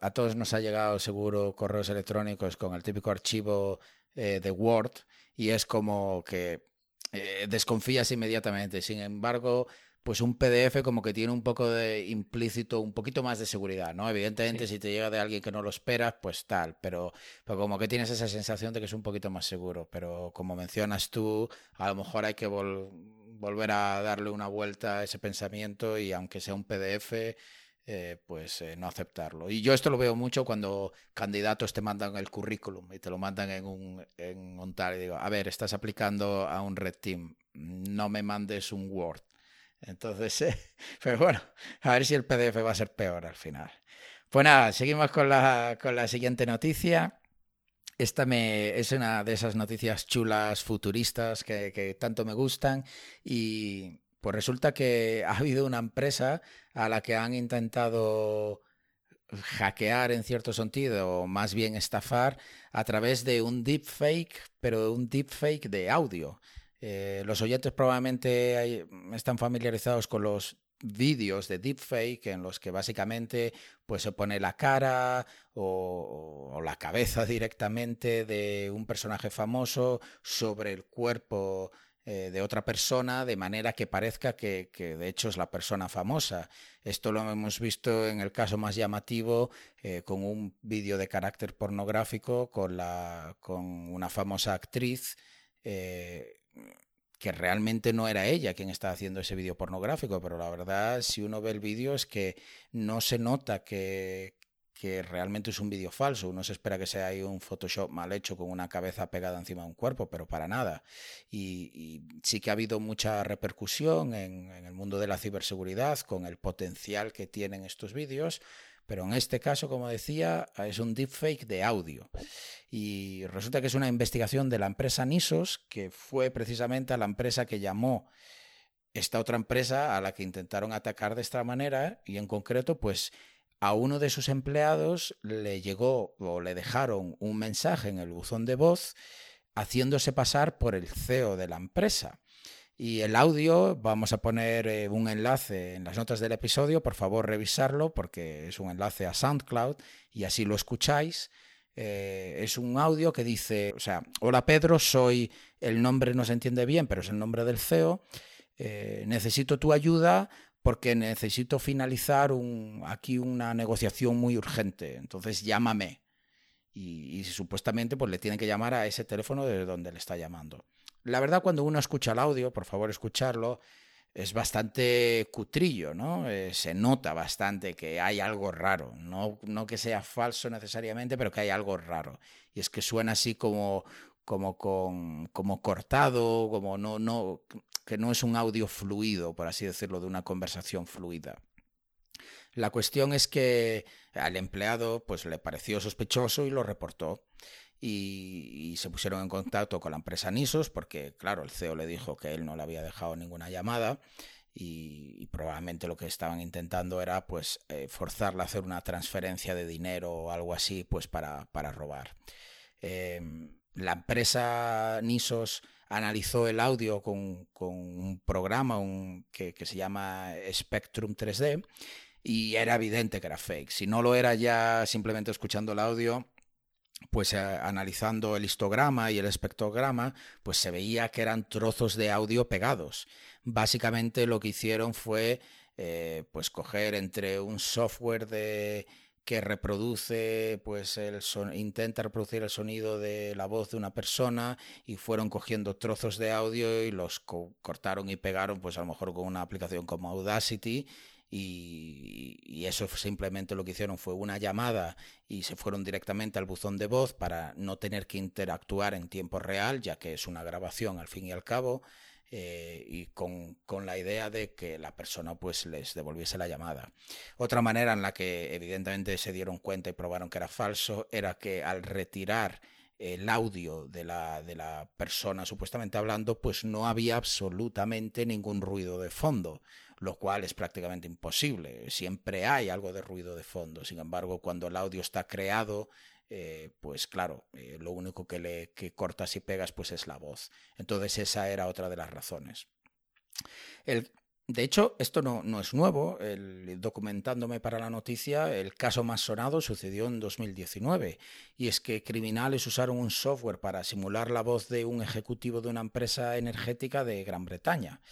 a todos nos ha llegado seguro correos electrónicos con el típico archivo eh, de Word y es como que eh, desconfías inmediatamente. Sin embargo, pues un PDF como que tiene un poco de implícito, un poquito más de seguridad, ¿no? Evidentemente, si te llega de alguien que no lo esperas, pues tal, pero, pero, como que tienes esa sensación de que es un poquito más seguro. Pero como mencionas tú, a lo mejor hay que volver volver a darle una vuelta a ese pensamiento y aunque sea un PDF, eh, pues eh, no aceptarlo. Y yo esto lo veo mucho cuando candidatos te mandan el currículum y te lo mandan en un, en un tal y digo, a ver, estás aplicando a un Red Team, no me mandes un Word. Entonces, eh, pero bueno, a ver si el PDF va a ser peor al final. Pues nada, seguimos con la, con la siguiente noticia. Esta me, es una de esas noticias chulas, futuristas, que, tanto me gustan y pues resulta que ha habido una empresa a la que han intentado hackear en cierto sentido, o más bien estafar, a través de un deepfake, pero un deepfake de audio. Eh, los oyentes probablemente están familiarizados con los vídeos de deepfake en los que básicamente pues se pone la cara o, la cabeza directamente de un personaje famoso sobre el cuerpo eh, de otra persona de manera que parezca que, de hecho es la persona famosa. Esto lo hemos visto en el caso más llamativo eh, con un vídeo de carácter pornográfico con, la, con una famosa actriz. Eh, que realmente no era ella quien estaba haciendo ese vídeo pornográfico, pero la verdad, si uno ve el vídeo es que no se nota que, que realmente es un vídeo falso. Uno se espera que sea ahí un Photoshop mal hecho con una cabeza pegada encima de un cuerpo, pero para nada. Y, sí que ha habido mucha repercusión en, en, el mundo de la ciberseguridad con el potencial que tienen estos vídeos, pero en este caso, como decía, es un deepfake de audio. Y resulta que es una investigación de la empresa Nisos, que fue precisamente a la empresa que llamó esta otra empresa a la que intentaron atacar de esta manera y en concreto pues a uno de sus empleados le llegó o le dejaron un mensaje en el buzón de voz haciéndose pasar por el CEO de la empresa. Y el audio, vamos a poner eh, un enlace en las notas del episodio, por favor revisarlo porque es un enlace a SoundCloud y así lo escucháis. Eh, es un audio que dice, o sea, hola Pedro, soy, el nombre no se entiende bien, pero es el nombre del CEO. Eh, necesito tu ayuda porque necesito finalizar un, aquí una negociación muy urgente. Entonces llámame. Y, supuestamente pues le tienen que llamar a ese teléfono de donde le está llamando la verdad cuando uno escucha el audio, por favor escucharlo, es bastante cutrillo, ¿no? Eh, se nota bastante que hay algo raro, no, no que sea falso necesariamente, pero que hay algo raro. Y es que suena así como, como, con, como cortado, como no, no, que no es un audio fluido, por así decirlo, de una conversación fluida. La cuestión es que al empleado pues le pareció sospechoso y lo reportó y, se pusieron en contacto con la empresa Nisos porque, claro, el CEO le dijo que él no le había dejado ninguna llamada y, probablemente lo que estaban intentando era pues eh, forzarla a hacer una transferencia de dinero o algo así pues para, para robar. Em, la empresa Nisos analizó el audio con, con un programa un, que, que se llama Spectrum 3D y era evidente que era fake. Si no lo era ya simplemente escuchando el audio, pues eh, analizando el histograma y el espectrograma, pues se veía que eran trozos de audio pegados. Básicamente lo que hicieron fue eh, pues coger entre un software de que reproduce, pues el intenta reproducir el sonido de la voz de una persona y fueron cogiendo trozos de audio y los cortaron y pegaron, pues a lo mejor con una aplicación como Audacity y, eso simplemente lo que hicieron fue una llamada y se fueron directamente al buzón de voz para no tener que interactuar en tiempo real, ya que es una grabación al fin y al cabo. eh, y con, con, la idea de que la persona pues les devolviese la llamada. Otra manera en la que evidentemente se dieron cuenta y probaron que era falso era que al retirar el audio de la, de la persona supuestamente hablando, pues no había absolutamente ningún ruido de fondo, lo cual es prácticamente imposible. Siempre hay algo de ruido de fondo. Sin embargo, cuando el audio está creado, eh, pues claro, eh, lo único que le que cortas y pegas pues es la voz. Entonces esa era otra de las razones. El, de hecho, esto no, no es nuevo. El, documentándome para la noticia, el caso más sonado sucedió en 2019. Y es que criminales usaron un software para simular la voz de un ejecutivo de una empresa energética de Gran Bretaña.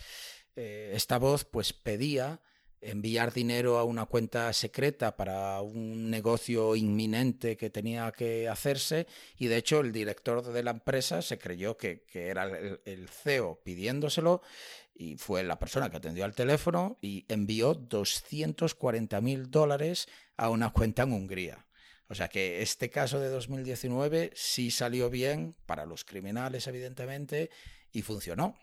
Eh, esta voz pues pedía enviar dinero a una cuenta secreta para un negocio inminente que tenía que hacerse y de hecho el director de la empresa se creyó que, era el, CEO pidiéndoselo y fue la persona que atendió al teléfono y envió 240 mil dólares a una cuenta en Hungría. O sea que este caso de 2019 sí salió bien para los criminales, evidentemente, y funcionó.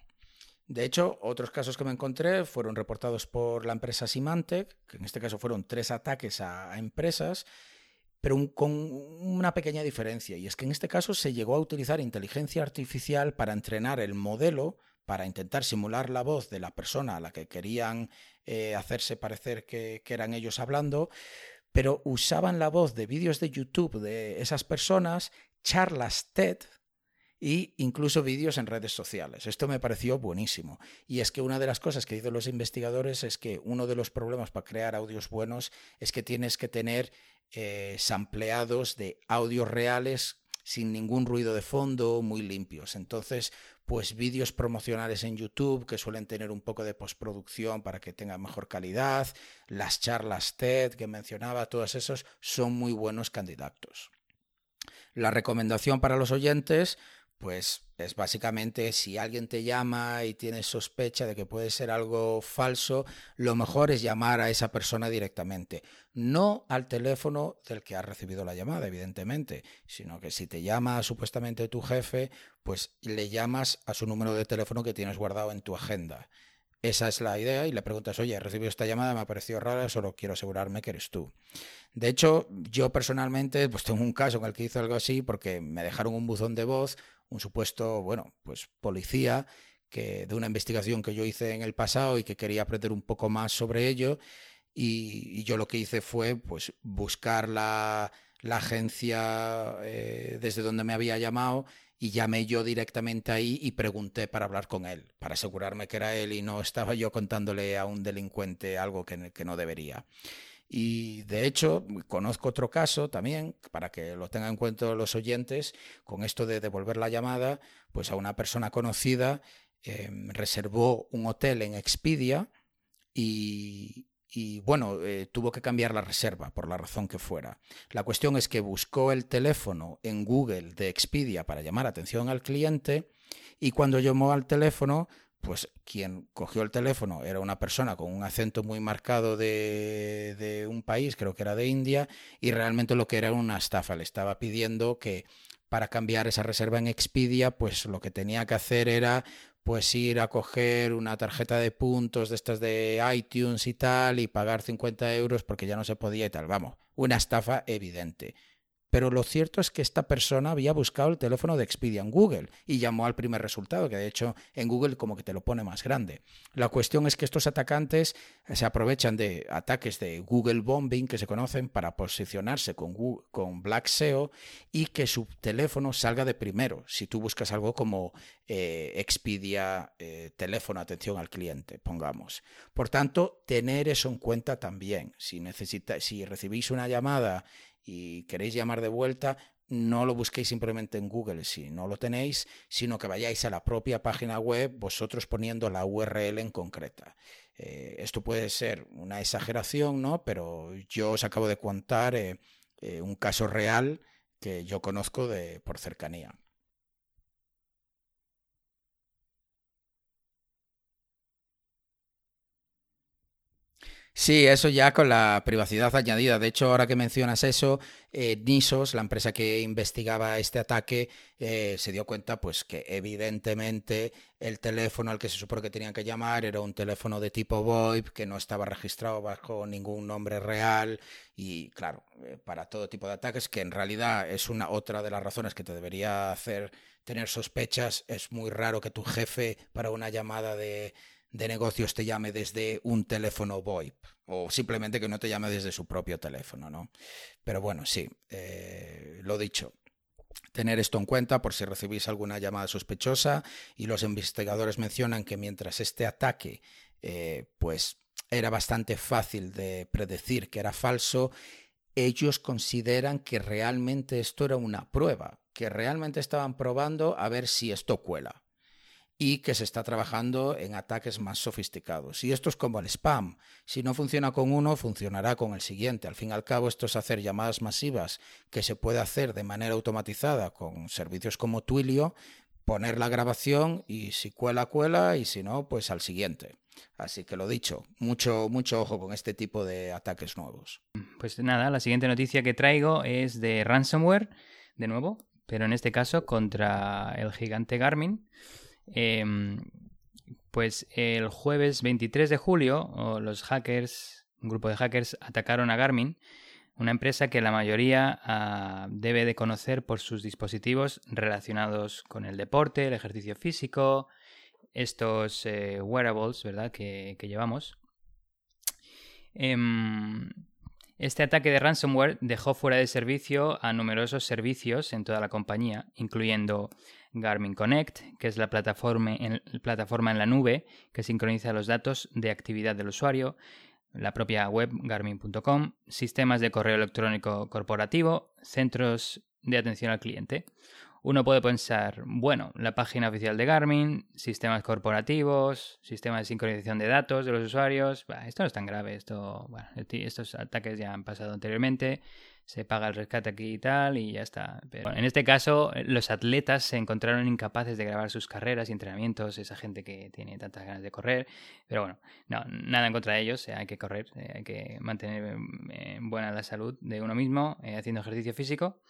De hecho, otros casos que me encontré fueron reportados por la empresa Symantec, que en este caso fueron tres ataques a, empresas, pero con una pequeña diferencia, y es que en este caso se llegó a utilizar inteligencia artificial para entrenar el modelo, para intentar simular la voz de la persona a la que querían eh, hacerse parecer que eran ellos hablando, pero usaban la voz de vídeos de YouTube de esas personas, charlas TED, y incluso vídeos en redes sociales. Esto me pareció buenísimo. Y es que una de las cosas que dicen los investigadores es que uno de los problemas para crear audios buenos es que tienes que tener eh, sampleados de audios reales sin ningún ruido de fondo, muy limpios. Entonces, pues vídeos promocionales en YouTube que suelen tener un poco de postproducción para que tengan mejor calidad, las charlas TED que mencionaba, todos esos son muy buenos candidatos. La recomendación para los oyentes, pues es básicamente si alguien te llama y tienes sospecha de que puede ser algo falso, lo mejor es llamar a esa persona directamente, no al teléfono del que ha recibido la llamada, evidentemente, sino que si te llama supuestamente tu jefe, pues le llamas a su número de teléfono que tienes guardado en tu agenda. Esa es la idea y le preguntas, oye, he recibido esta llamada, me ha parecido rara, solo quiero asegurarme que eres tú. De hecho, yo personalmente, pues tengo un caso en el que hice algo así porque me dejaron un buzón de voz un supuesto, bueno, pues policía que de una investigación que yo hice en el pasado y que quería aprender un poco más sobre ello y, yo lo que hice fue pues buscar la, la agencia eh, desde donde me había llamado y llamé yo directamente ahí y pregunté para hablar con él, para asegurarme que era él y no estaba yo contándole a un delincuente algo que, que no debería. Y de hecho, conozco otro caso también, para que lo tengan en cuenta los oyentes, con esto de devolver la llamada, pues a una persona conocida em, reservó un hotel en Expedia y, bueno, eh, tuvo que cambiar la reserva por la razón que fuera. La cuestión es que buscó el teléfono en Google de Expedia para llamar atención al cliente y cuando llamó al teléfono pues quien cogió el teléfono era una persona con un acento muy marcado de, de, un país, creo que era de India, y realmente lo que era una estafa. Le estaba pidiendo que para cambiar esa reserva en Expedia, pues lo que tenía que hacer era pues ir a coger una tarjeta de puntos de estas de iTunes y tal y pagar 50 euros porque ya no se podía y tal. Vamos, una estafa evidente. Pero lo cierto es que esta persona había buscado el teléfono de Expedia en Google y llamó al primer resultado, que de hecho en Google como que te lo pone más grande. La cuestión es que estos atacantes se aprovechan de ataques de Google Bombing que se conocen para posicionarse con, con Black SEO y que su teléfono salga de primero. Si tú buscas algo como eh, Expedia eh, teléfono atención al cliente, pongamos. Por tanto, tener eso en cuenta también. Si, necesita, si recibís una llamada y queréis llamar de vuelta, no lo busquéis simplemente en Google si no lo tenéis, sino que vayáis a la propia página web vosotros poniendo la URL en concreta. Eh, esto puede ser una exageración, ¿no? Pero yo os acabo de contar eh, eh, un caso real que yo conozco de, por cercanía. Sí, eso ya con la privacidad añadida. De hecho, ahora que mencionas eso, eh, Nisos, la empresa que investigaba este ataque, eh, se dio cuenta pues que evidentemente el teléfono al que se supone que tenían que llamar era un teléfono de tipo VoIP que no estaba registrado bajo ningún nombre real y claro, eh, para todo tipo de ataques, que en realidad es una otra de las razones que te debería hacer tener sospechas, es muy raro que tu jefe para una llamada de de negocios te llame desde un teléfono VoIP o simplemente que no te llame desde su propio teléfono, ¿no? Pero bueno, sí, eh, lo dicho. Tener esto en cuenta por si recibís alguna llamada sospechosa y los investigadores mencionan que mientras este ataque eh, pues era bastante fácil de predecir que era falso, ellos consideran que realmente esto era una prueba, que realmente estaban probando a ver si esto cuela y que se está trabajando en ataques más sofisticados. Y esto es como el spam. Si no funciona con uno, funcionará con el siguiente. Al fin y al cabo, esto es hacer llamadas masivas que se puede hacer de manera automatizada con servicios como Twilio, poner la grabación y si cuela, cuela y si no, pues al siguiente. Así que lo dicho, mucho, mucho ojo con este tipo de ataques nuevos. Pues nada, la siguiente noticia que traigo es de ransomware, de nuevo, pero en este caso contra el gigante Garmin. Em, pues el jueves 23 de julio, los hackers, un grupo de hackers, atacaron a Garmin, una empresa que la mayoría ah, debe de conocer por sus dispositivos relacionados con el deporte, el ejercicio físico, estos eh, wearables, ¿verdad?, que, llevamos. Em, este ataque de ransomware dejó fuera de servicio a numerosos servicios en toda la compañía, incluyendo Garmin Connect, que es la plataforma en, la nube que sincroniza los datos de actividad del usuario, la propia web garmin.com, sistemas de correo electrónico corporativo, centros de atención al cliente. Uno puede pensar, bueno, la página oficial de Garmin, sistemas corporativos, sistemas de sincronización de datos de los usuarios. esto no es tan grave, esto, estos ataques ya han pasado anteriormente se paga el rescate aquí y tal y ya está. Pero en este caso, los atletas se encontraron incapaces de grabar sus carreras y entrenamientos, esa gente que tiene tantas ganas de correr. Pero bueno, no, nada en contra de ellos, eh, hay que correr, eh, hay que mantener eh, buena la salud de uno mismo haciendo ejercicio físico.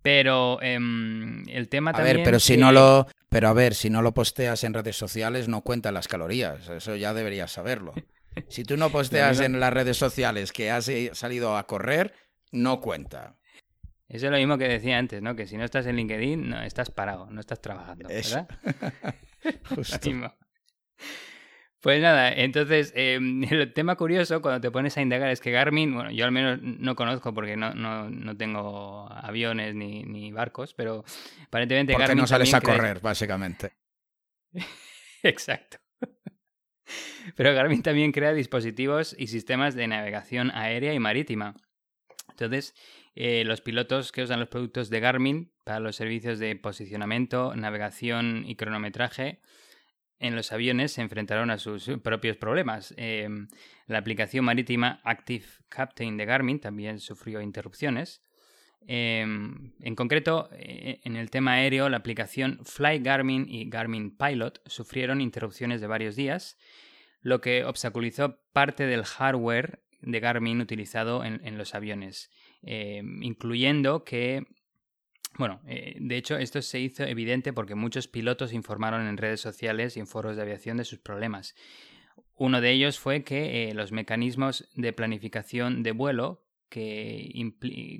Pero em, el tema a ver, pero si no lo, pero a ver, si no lo posteas en redes sociales no cuentan las calorías, eso ya deberías saberlo. Si tú no posteas en las redes sociales que has salido a correr, no cuenta. Eso es lo mismo que decía antes, ¿no? Que si no estás en LinkedIn, no estás parado, no estás trabajando, ¿verdad? Justo. Pues nada, entonces em, el tema curioso cuando te pones a indagar es que Garmin, bueno, yo al menos no conozco porque no, no, no tengo aviones ni, ni, barcos, pero aparentemente porque no sales a correr, básicamente. Exacto. Pero Garmin también crea dispositivos y sistemas de navegación aérea y marítima. Entonces, eh, los pilotos que usan los productos de Garmin para los servicios de posicionamiento, navegación y cronometraje en los aviones se enfrentaron a sus propios problemas. Em, la aplicación marítima Active Captain de Garmin también sufrió interrupciones. Em, en concreto, eh, en el tema aéreo, la aplicación Fly Garmin y Garmin Pilot sufrieron interrupciones de varios días, lo que obstaculizó parte del hardware de Garmin utilizado en, los aviones, eh, incluyendo que bueno, eh, de hecho esto se hizo evidente porque muchos pilotos informaron en redes sociales y en foros de aviación de sus problemas. Uno de ellos fue que eh, los mecanismos de planificación de vuelo que,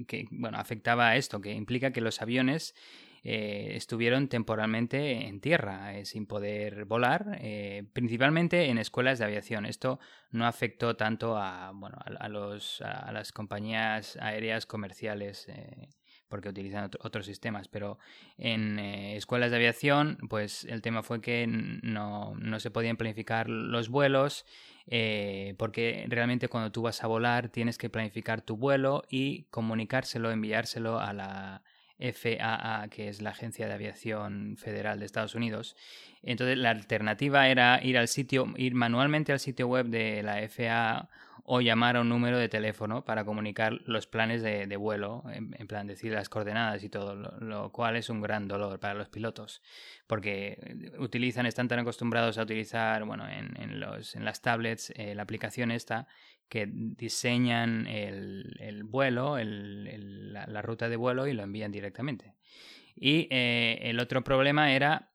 que bueno, afectaba a esto, que implica que los aviones eh, estuvieron temporalmente en tierra, eh, sin poder volar, eh, principalmente en escuelas de aviación. Esto no afectó tanto a, bueno, a, los, a las compañías aéreas comerciales porque utilizan otros sistemas, pero en escuelas de aviación, pues el tema fue que no, no se podían planificar los vuelos, porque realmente cuando tú vas a volar tienes que planificar tu vuelo y comunicárselo, enviárselo a la, FAA, que es la Agencia de Aviación Federal de Estados Unidos. Entonces la alternativa era ir al sitio, ir manualmente al sitio web de la FAA o llamar a un número de teléfono para comunicar los planes de, vuelo, en, plan decir las coordenadas y todo, lo, cual es un gran dolor para los pilotos, porque utilizan, están tan acostumbrados a utilizar, bueno, en, los, en las tablets eh, la aplicación esta que diseñan el, vuelo, la, ruta de vuelo y lo envían directamente. Y eh, el otro problema era,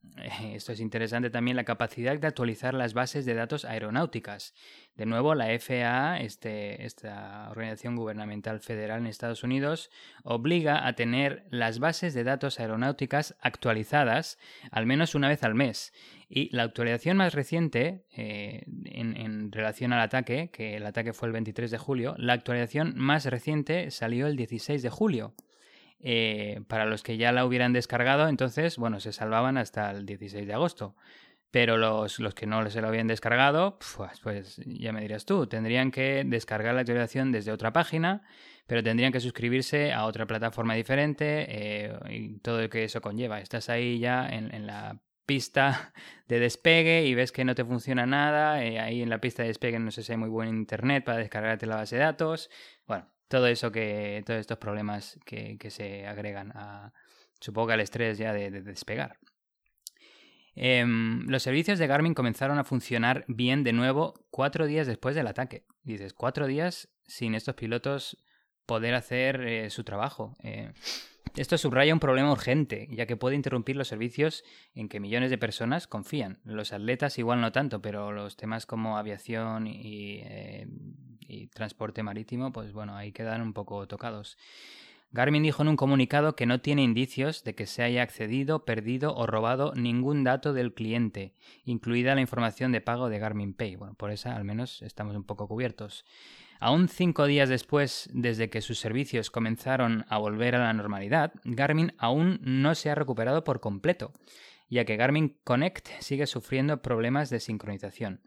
esto es interesante también, la capacidad de actualizar las bases de datos aeronáuticas. De nuevo, la FAA, este, esta organización gubernamental federal en Estados Unidos, obliga a tener las bases de datos aeronáuticas actualizadas al menos una vez al mes. Y la actualización más reciente, eh, en, en, relación al ataque, que el ataque fue el 23 de julio, la actualización más reciente salió el 16 de julio. Eh, para los que ya la hubieran descargado, entonces, bueno, se salvaban hasta el 16 de agosto. Pero los, los que no se lo habían descargado, pues, pues, ya me dirás tú, tendrían que descargar la actualización desde otra página, pero tendrían que suscribirse a otra plataforma diferente eh, y todo lo que eso conlleva. Estás ahí ya en, en, la pista de despegue y ves que no te funciona nada, eh, ahí en la pista de despegue no sé si hay muy buen internet para descargarte la base de datos. Bueno, todo eso que, todos estos problemas que, se agregan a, supongo que al estrés ya de, despegar. Em, los servicios de Garmin comenzaron a funcionar bien de nuevo cuatro días después del ataque. Dices, cuatro días sin estos pilotos poder hacer eh, su trabajo. Eh, esto subraya un problema urgente, ya que puede interrumpir los servicios en que millones de personas confían. Los atletas igual no tanto, pero los temas como aviación y eh, y transporte marítimo, pues bueno, ahí quedan un poco tocados. Garmin dijo en un comunicado que no tiene indicios de que se haya accedido, perdido o robado ningún dato del cliente, incluida la información de pago de Garmin Pay. Bueno, por esa al menos estamos un poco cubiertos. Aún cinco días después, desde que sus servicios comenzaron a volver a la normalidad, Garmin aún no se ha recuperado por completo, ya que Garmin Connect sigue sufriendo problemas de sincronización.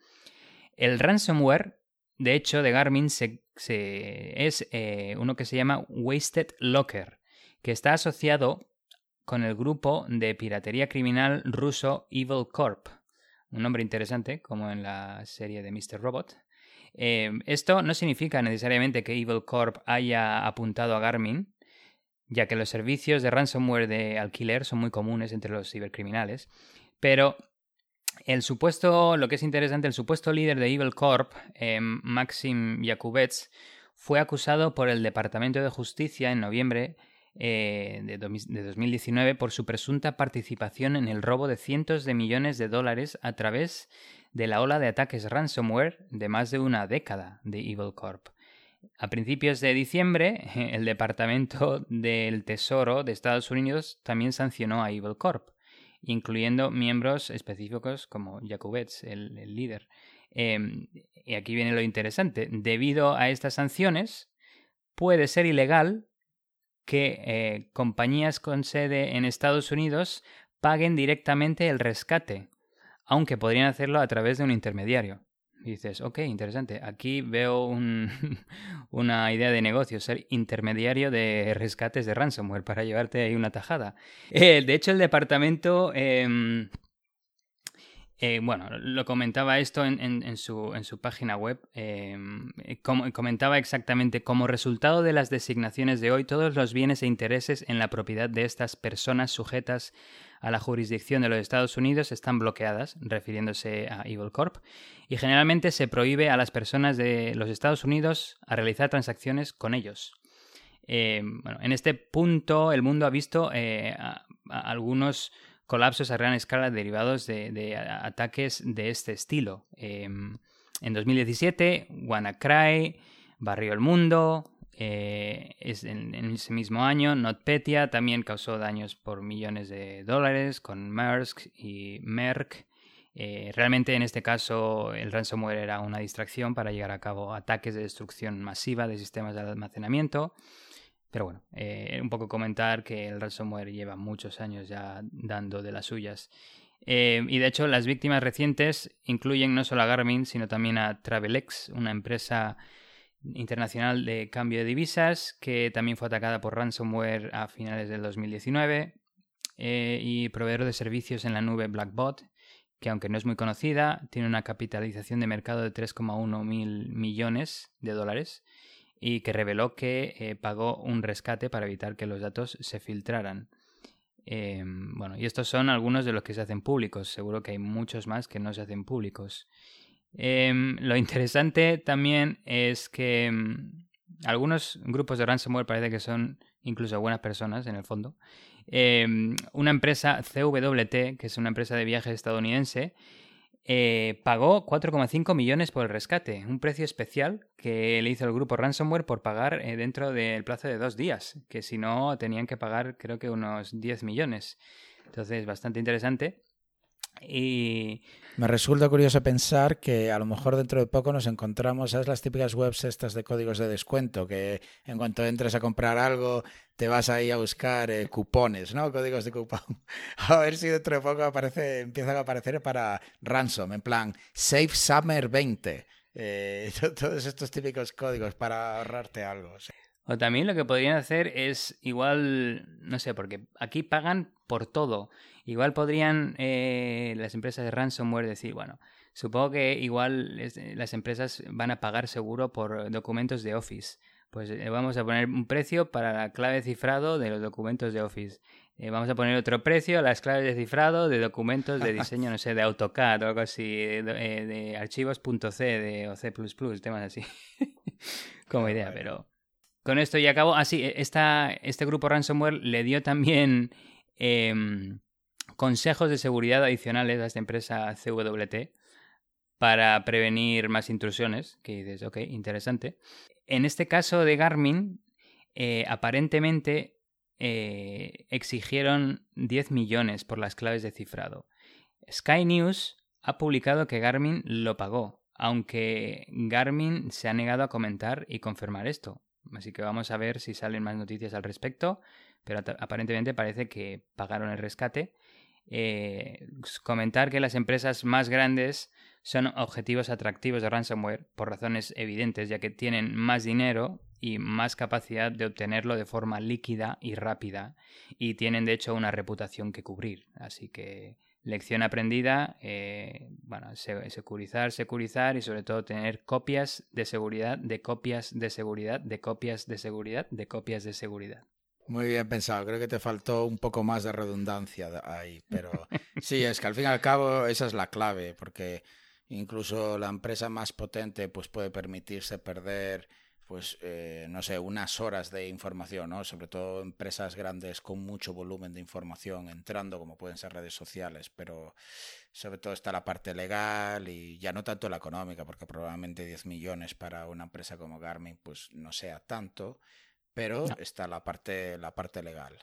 El ransomware de hecho, de Garmin se, es eh, uno que se llama Wasted Locker, que está asociado con el grupo de piratería criminal ruso Evil Corp. Un nombre interesante, como en la serie de Mr. Robot. Eh, esto no significa necesariamente que Evil Corp haya apuntado a Garmin, ya que los servicios de ransomware de alquiler son muy comunes entre los cibercriminales, pero el supuesto, lo que es interesante, el supuesto líder de Evil Corp, eh, Maxim Yakubets, fue acusado por el Departamento de Justicia en noviembre eh, de, 2019 por su presunta participación en el robo de cientos de millones de dólares a través de la ola de ataques ransomware de más de una década de Evil Corp. A principios de diciembre, el Departamento del Tesoro de Estados Unidos también sancionó a Evil Corp incluyendo miembros específicos como Jakubets, el, líder. Em, y aquí viene lo interesante. Debido a estas sanciones, puede ser ilegal que eh, compañías con sede en Estados Unidos paguen directamente el rescate, aunque podrían hacerlo a través de un intermediario. Y dices, ok, interesante. Aquí veo una idea de negocio, ser intermediario de rescates de ransomware para llevarte ahí una tajada. Eh, de hecho, el departamento... Em, eh, bueno, lo comentaba esto en, su, en su, página web. Em, comentaba exactamente como resultado de las designaciones de hoy, todos los bienes e intereses en la propiedad de estas personas sujetas a la jurisdicción de los Estados Unidos están bloqueadas, refiriéndose a Evil Corp, y generalmente se prohíbe a las personas de los Estados Unidos a realizar transacciones con ellos. Eh, bueno, en este punto el mundo ha visto eh, algunos colapsos a gran escala derivados de, ataques de este estilo. Eh, en 2017, WannaCry barrió el mundo, eh, es en, ese mismo año, NotPetya también causó daños por millones de dólares con Maersk y Merck. Eh, realmente en este caso el ransomware era una distracción para llegar a cabo ataques de destrucción masiva de sistemas de almacenamiento. Pero bueno, eh, un poco comentar que el ransomware lleva muchos años ya dando de las suyas. y de hecho las víctimas recientes incluyen no solo a Garmin, sino también a Travelex, una empresa internacional de cambio de divisas, que también fue atacada por ransomware a finales del 2019, eh, y proveedor de servicios en la nube Blackbot, que aunque no es muy conocida, tiene una capitalización de mercado de 3,1 mil millones de dólares y que reveló que eh, pagó un rescate para evitar que los datos se filtraran. Em, bueno, y estos son algunos de los que se hacen públicos. Seguro que hay muchos más que no se hacen públicos. Em, lo interesante también es que em, algunos grupos de ransomware parece que son incluso buenas personas en el fondo. una empresa CWT, que es una empresa de viajes estadounidense, eh, pagó 4,5 millones por el rescate, un precio especial que le hizo el grupo Ransomware por pagar eh, dentro del plazo de dos días, que si no tenían que pagar creo que unos 10 millones. Entonces, bastante interesante. Y me resulta curioso pensar que a lo mejor dentro de poco nos encontramos, ¿sabes? Las típicas webs estas de códigos de descuento, que en cuanto entres a comprar algo te vas ahí a buscar eh, cupones, ¿no? Códigos de cupón. A ver si dentro de poco aparece, empiezan a aparecer para ransom, en plan, Save Summer 20. Eh, todos estos típicos códigos para ahorrarte algo. O también lo que podrían hacer es igual, no sé, porque aquí pagan por todo. Igual podrían eh, las empresas de ransomware decir, bueno, supongo que igual las empresas van a pagar seguro por documentos de Office. Pues eh, vamos a poner un precio para la clave de cifrado de los documentos de Office. Eh, vamos a poner otro precio a las claves de cifrado de documentos de diseño, no sé, de AutoCAD o algo así, de, archivos.c de, o C++, temas así, como idea, pero... Con esto ya acabo. Ah, sí, e, esta, este grupo ransomware le dio también em, consejos de seguridad adicionales a esta empresa CWT para prevenir más intrusiones, que dices, ok, interesante. En este caso de Garmin, eh, aparentemente eh, exigieron 10 millones por las claves de cifrado. Sky News ha publicado que Garmin lo pagó, aunque Garmin se ha negado a comentar y confirmar esto. Así que vamos a ver si salen más noticias al respecto, pero aparentemente parece que pagaron el rescate eh, comentar que las empresas más grandes son objetivos atractivos de ransomware por razones evidentes, ya que tienen más dinero y más capacidad de obtenerlo de forma líquida y rápida, y tienen de hecho una reputación que cubrir. Así que lección aprendida, eh, bueno, securizar, securizar y sobre todo tener copias de seguridad, de copias de seguridad, de copias de seguridad, de copias de seguridad. Muy bien pensado, creo que te faltó un poco más de redundancia ahí, pero sí, es que al fin y al cabo esa es la clave, porque incluso la empresa más potente pues puede permitirse perder pues eh, no sé, unas horas de información, ¿no? Sobre todo empresas grandes con mucho volumen de información entrando, como pueden ser redes sociales, pero sobre todo está la parte legal y ya no tanto la económica, porque probablemente 10 millones para una empresa como Garmin pues no sea tanto, pero está la parte, la parte legal.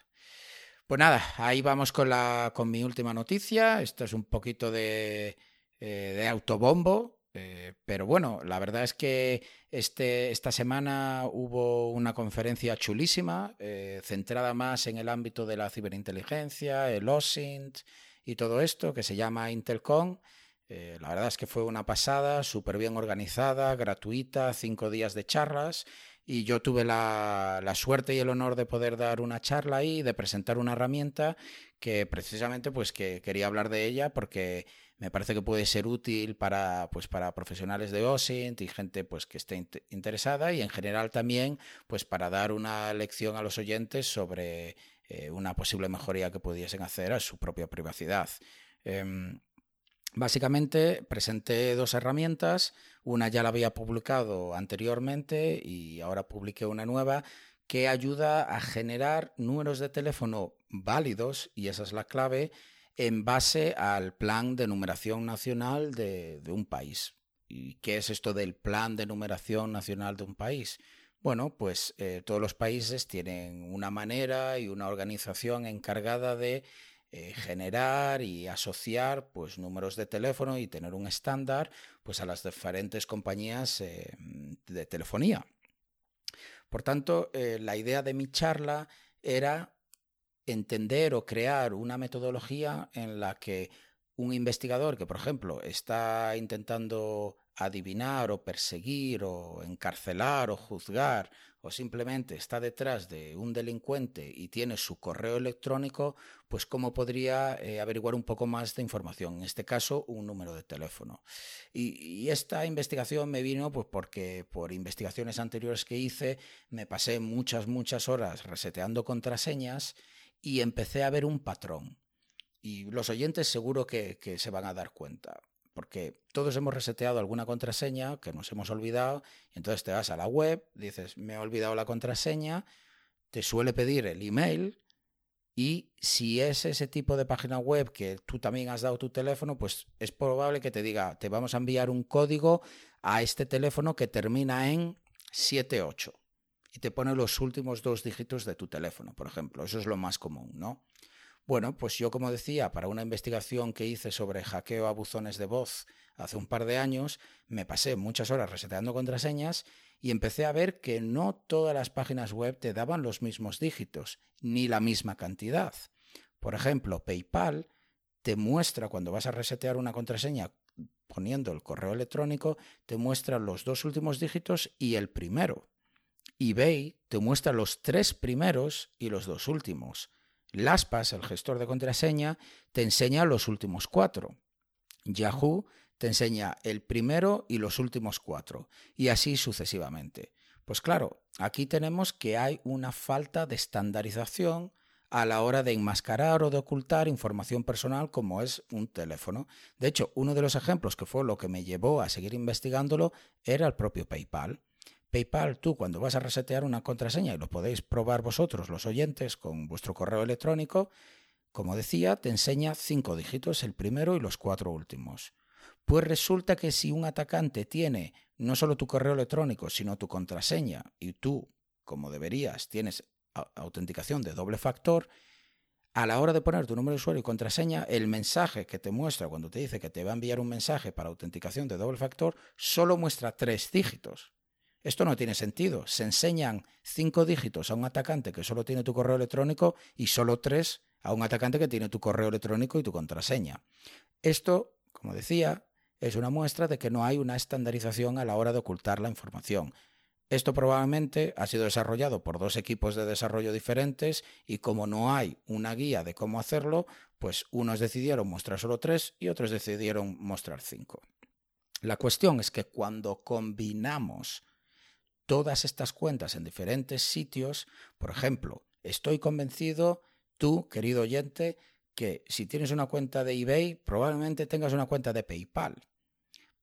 Pues nada, ahí vamos con, la, con mi última noticia. Esto es un poquito de, eh, de autobombo, eh, pero bueno, la verdad es que este, esta semana hubo una conferencia chulísima, eh, centrada más en el ámbito de la ciberinteligencia, el OSINT y todo esto, que se llama Intelcom. la verdad es que fue una pasada, súper bien organizada, gratuita, cinco días de charlas y yo tuve la, suerte y el honor de poder dar una charla ahí, de presentar una herramienta que precisamente pues que quería hablar de ella porque me parece que puede ser útil para pues para profesionales de OSINT y gente pues que esté interesada y en general también pues para dar una lección a los oyentes sobre eh, una posible mejoría que pudiesen hacer a su propia privacidad. Em, Básicamente presenté dos herramientas, una ya la había publicado anteriormente y ahora publiqué una nueva que ayuda a generar números de teléfono válidos, y esa es la clave, en base al plan de numeración nacional de, un país. ¿Y qué es esto del plan de numeración nacional de un país? Bueno, pues eh, todos los países tienen una manera y una organización encargada de eh, generar y asociar pues números de teléfono y tener un estándar pues a las diferentes compañías eh, de telefonía. Por tanto, eh, la idea de mi charla era entender o crear una metodología en la que un investigador que, por ejemplo, está intentando adivinar o perseguir o encarcelar o juzgar o simplemente está detrás de un delincuente y tiene su correo electrónico, pues cómo podría eh, averiguar un poco más de información, en este caso un número de teléfono. Y, esta investigación me vino pues porque por investigaciones anteriores que hice me pasé muchas, muchas horas reseteando contraseñas y empecé a ver un patrón. Y los oyentes seguro que se van a dar cuenta porque todos hemos reseteado alguna contraseña que nos hemos olvidado, y entonces te vas a la web, dices, me he olvidado la contraseña, te suele pedir el email, y si es ese tipo de página web que tú también has dado tu teléfono, pues es probable que te diga, te vamos a enviar un código a este teléfono que termina en 78 y te pone los últimos dos dígitos de tu teléfono, por ejemplo. Eso es lo más común, ¿no? Bueno, pues yo como decía, para una investigación que hice sobre hackeo a buzones de voz hace un par de años, me pasé muchas horas reseteando contraseñas y empecé a ver que no todas las páginas web te daban los mismos dígitos, ni la misma cantidad. Por ejemplo, PayPal te muestra cuando vas a resetear una contraseña poniendo el correo electrónico, te muestra los dos últimos dígitos y el primero. eBay te muestra los tres primeros y los dos últimos. LastPass, el gestor de contraseña, te enseña los últimos cuatro. Yahoo te enseña el primero y los últimos cuatro, y así sucesivamente. Pues claro, aquí tenemos que hay una falta de estandarización a la hora de enmascarar o de ocultar información personal como es un teléfono. De hecho, uno de los ejemplos que fue lo que me llevó a seguir investigándolo era el propio PayPal. PayPal, tú cuando vas a resetear una contraseña, y lo podéis probar vosotros, los oyentes, con vuestro correo electrónico, como decía, te enseña cinco dígitos, el primero y los cuatro últimos. Pues resulta que si un atacante tiene no solo tu correo electrónico, sino tu contraseña, y tú, como deberías, tienes autenticación de doble factor, a la hora de poner tu número de usuario y contraseña, el mensaje que te muestra cuando te dice que te va a enviar un mensaje para autenticación de doble factor solo muestra tres dígitos. Esto no tiene sentido. Se enseñan cinco dígitos a un atacante que solo tiene tu correo electrónico y solo tres a un atacante que tiene tu correo electrónico y tu contraseña. Esto, como decía, es una muestra de que no hay una estandarización a la hora de ocultar la información. Esto probablemente ha sido desarrollado por dos equipos de desarrollo diferentes y como no hay una guía de cómo hacerlo, pues unos decidieron mostrar solo tres y otros decidieron mostrar cinco. La cuestión es que cuando combinamos todas estas cuentas en diferentes sitios, por ejemplo, estoy convencido, tú, querido oyente, que si tienes una cuenta de eBay, probablemente tengas una cuenta de PayPal,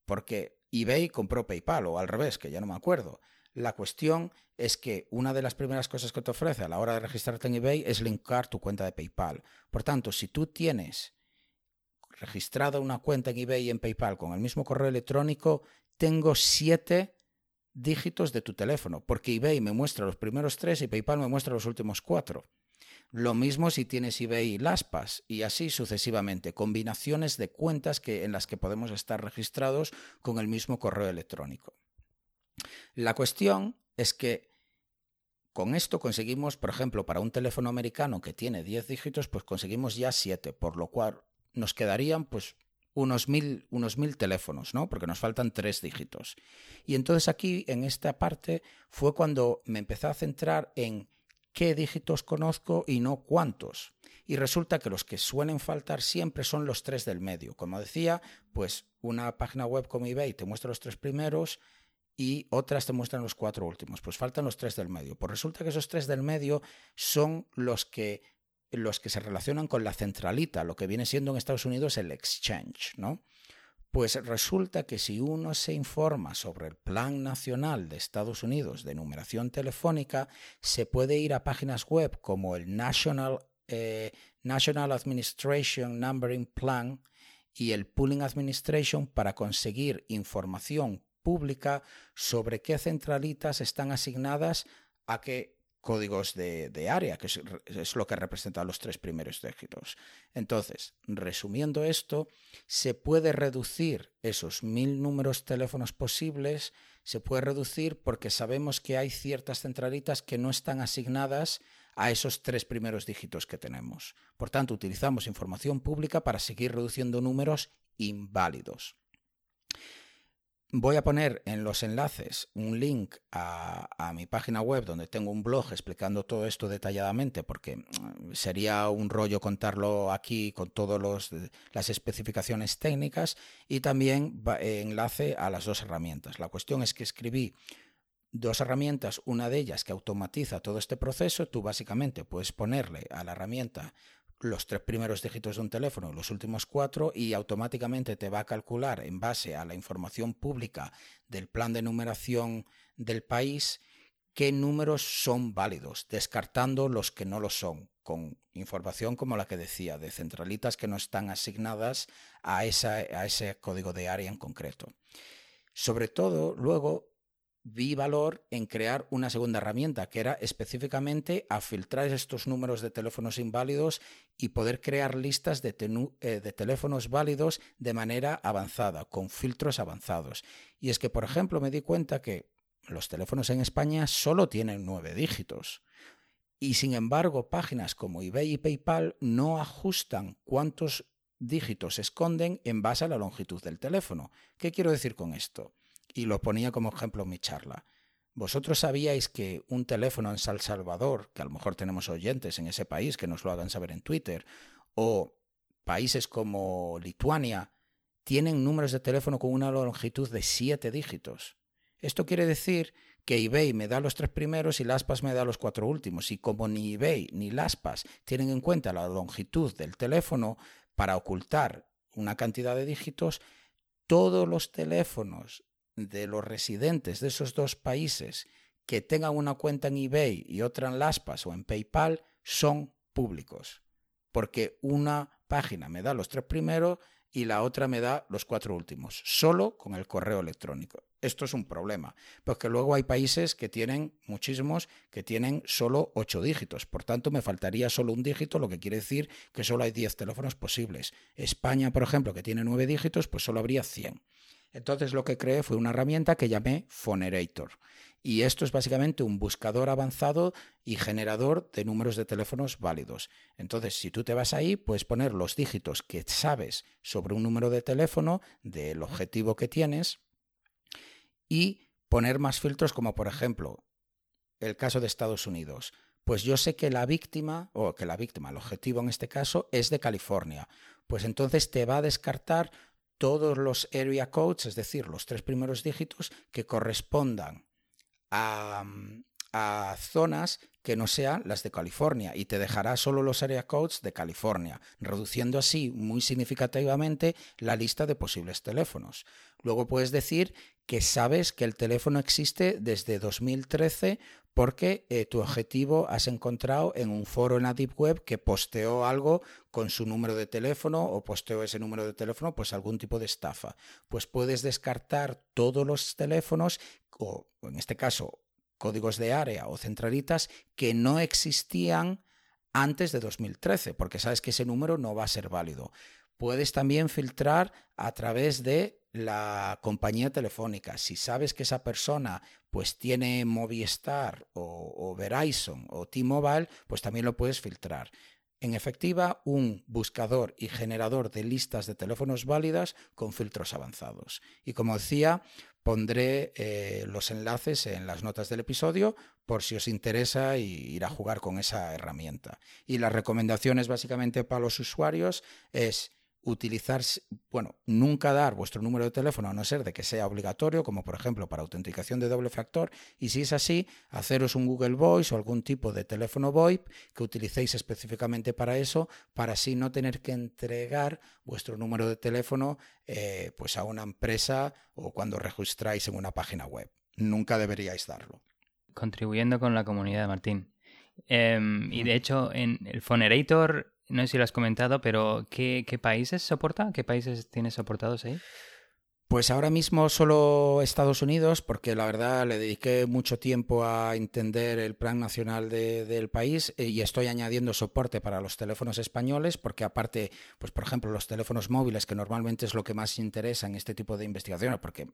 porque eBay compró PayPal, o al revés, que ya no me acuerdo. La cuestión es que una de las primeras cosas que te ofrece a la hora de registrarte en eBay es linkar tu cuenta de PayPal. Por tanto, si tú tienes registrada una cuenta en eBay y en PayPal con el mismo correo electrónico, tengo siete dígitos de tu teléfono, porque eBay me muestra los primeros tres y PayPal me muestra los últimos cuatro. Lo mismo si tienes eBay y y así sucesivamente, combinaciones de cuentas que, en las que podemos estar registrados con el mismo correo electrónico. La cuestión es que con esto conseguimos, por ejemplo, para un teléfono americano que tiene 10 dígitos, pues conseguimos ya 7, por lo cual nos quedarían pues unos mil, unos mil teléfonos, ¿no? Porque nos faltan tres dígitos. Y entonces aquí, en esta parte, fue cuando me empecé a centrar en qué dígitos conozco y no cuántos. Y resulta que los que suelen faltar siempre son los tres del medio. Como decía, pues una página web como eBay te muestra los tres primeros y otras te muestran los cuatro últimos. Pues faltan los tres del medio. Pues resulta que esos tres del medio son los que los que se relacionan con la centralita, lo que viene siendo en Estados Unidos el exchange, ¿no? Pues resulta que si uno se informa sobre el Plan Nacional de Estados Unidos de numeración telefónica, se puede ir a páginas web como el National, eh, National Administration Numbering Plan y el Pooling Administration para conseguir información pública sobre qué centralitas están asignadas a qué códigos de, área, que es, lo que representa los tres primeros dígitos. Entonces, resumiendo esto, se puede reducir esos mil números teléfonos posibles, se puede reducir porque sabemos que hay ciertas centralitas que no están asignadas a esos tres primeros dígitos que tenemos. Por tanto, utilizamos información pública para seguir reduciendo números inválidos. Voy a poner en los enlaces un link a, mi página web donde tengo un blog explicando todo esto detalladamente, porque mm, sería un rollo contarlo aquí con todas las especificaciones técnicas y también enlace a las dos herramientas. La cuestión es que escribí dos herramientas, una de ellas que automatiza todo este proceso, tú básicamente puedes ponerle a la herramienta los tres primeros dígitos de un teléfono los últimos cuatro y automáticamente te va a calcular en base a la información pública del plan de numeración del país qué números son válidos, descartando los que no lo son, con información como la que decía, de centralitas que no están asignadas a, esa, a ese código de área en concreto. Sobre todo, luego vi valor en crear una segunda herramienta, que era específicamente a filtrar estos números de teléfonos inválidos y poder crear listas de, eh, de, teléfonos válidos de manera avanzada, con filtros avanzados. Y es que, por ejemplo, me di cuenta que los teléfonos en España solo tienen nueve dígitos. Y sin embargo, páginas como eBay y PayPal no ajustan cuántos dígitos esconden en base a la longitud del teléfono. ¿Qué quiero decir con esto? Y lo ponía como ejemplo en mi charla. ¿Vosotros sabíais que un teléfono en San Salvador, que a lo mejor tenemos oyentes en ese país que nos lo hagan saber en Twitter, o países como Lituania, tienen números de teléfono con una longitud de siete dígitos? Esto quiere decir que eBay me da los tres primeros y Laspas me da los cuatro últimos. Y como ni eBay ni Laspas tienen en cuenta la longitud del teléfono para ocultar una cantidad de dígitos, todos los teléfonos de los residentes de esos dos países que tengan una cuenta en eBay y otra en Laspas o en PayPal son públicos. Porque una página me da los tres primeros y la otra me da los cuatro últimos, solo con el correo electrónico. Esto es un problema, porque luego hay países que tienen muchísimos que tienen solo ocho dígitos, por tanto me faltaría solo un dígito, lo que quiere decir que solo hay diez teléfonos posibles. España, por ejemplo, que tiene nueve dígitos, pues solo habría cien. Entonces lo que creé fue una herramienta que llamé Phonerator. Y esto es básicamente un buscador avanzado y generador de números de teléfonos válidos. Entonces, si tú te vas ahí, puedes poner los dígitos que sabes sobre un número de teléfono, del objetivo que tienes, y poner más filtros como por ejemplo el caso de Estados Unidos. Pues yo sé que la víctima, o que la víctima, el objetivo en este caso, es de California. Pues entonces te va a descartar todos los area codes, es decir, los tres primeros dígitos que correspondan a, zonas que no sean las de California y te dejará solo los area codes de California, reduciendo así muy significativamente la lista de posibles teléfonos. Luego puedes decir que sabes que el teléfono existe desde 2013 porque eh, tu objetivo has encontrado en un foro en la Deep Web que posteó algo con su número de teléfono o posteó ese número de teléfono, pues algún tipo de estafa. Pues puedes descartar todos los teléfonos, o en este caso códigos de área o centralitas, que no existían antes de 2013, porque sabes que ese número no va a ser válido. Puedes también filtrar a través de la compañía telefónica. Si sabes que esa persona pues tiene Movistar o, Verizon o T-Mobile, pues también lo puedes filtrar. En efectiva, un buscador y generador de listas de teléfonos válidas con filtros avanzados. Y como decía, pondré eh, los enlaces en las notas del episodio por si os interesa ir a jugar con esa herramienta. Y las recomendaciones básicamente para los usuarios es utilizar, bueno, nunca dar vuestro número de teléfono a no ser de que sea obligatorio, como por ejemplo para autenticación de doble factor, y si es así, haceros un Google Voice o algún tipo de teléfono VoIP que utilicéis específicamente para eso, para así no tener que entregar vuestro número de teléfono eh, pues a una empresa o cuando registráis en una página web. Nunca deberíais darlo. Contribuyendo con la comunidad, Martín. Em, y de hecho, en el Phonerator no sé si lo has comentado, pero ¿qué, países soporta? ¿Qué países tienes soportados ahí? Pues ahora mismo solo Estados Unidos, porque la verdad le dediqué mucho tiempo a entender el plan nacional del país eh, y estoy añadiendo soporte para los teléfonos españoles, porque aparte, pues por ejemplo, los teléfonos móviles, que normalmente es lo que más interesa en este tipo de investigaciones, porque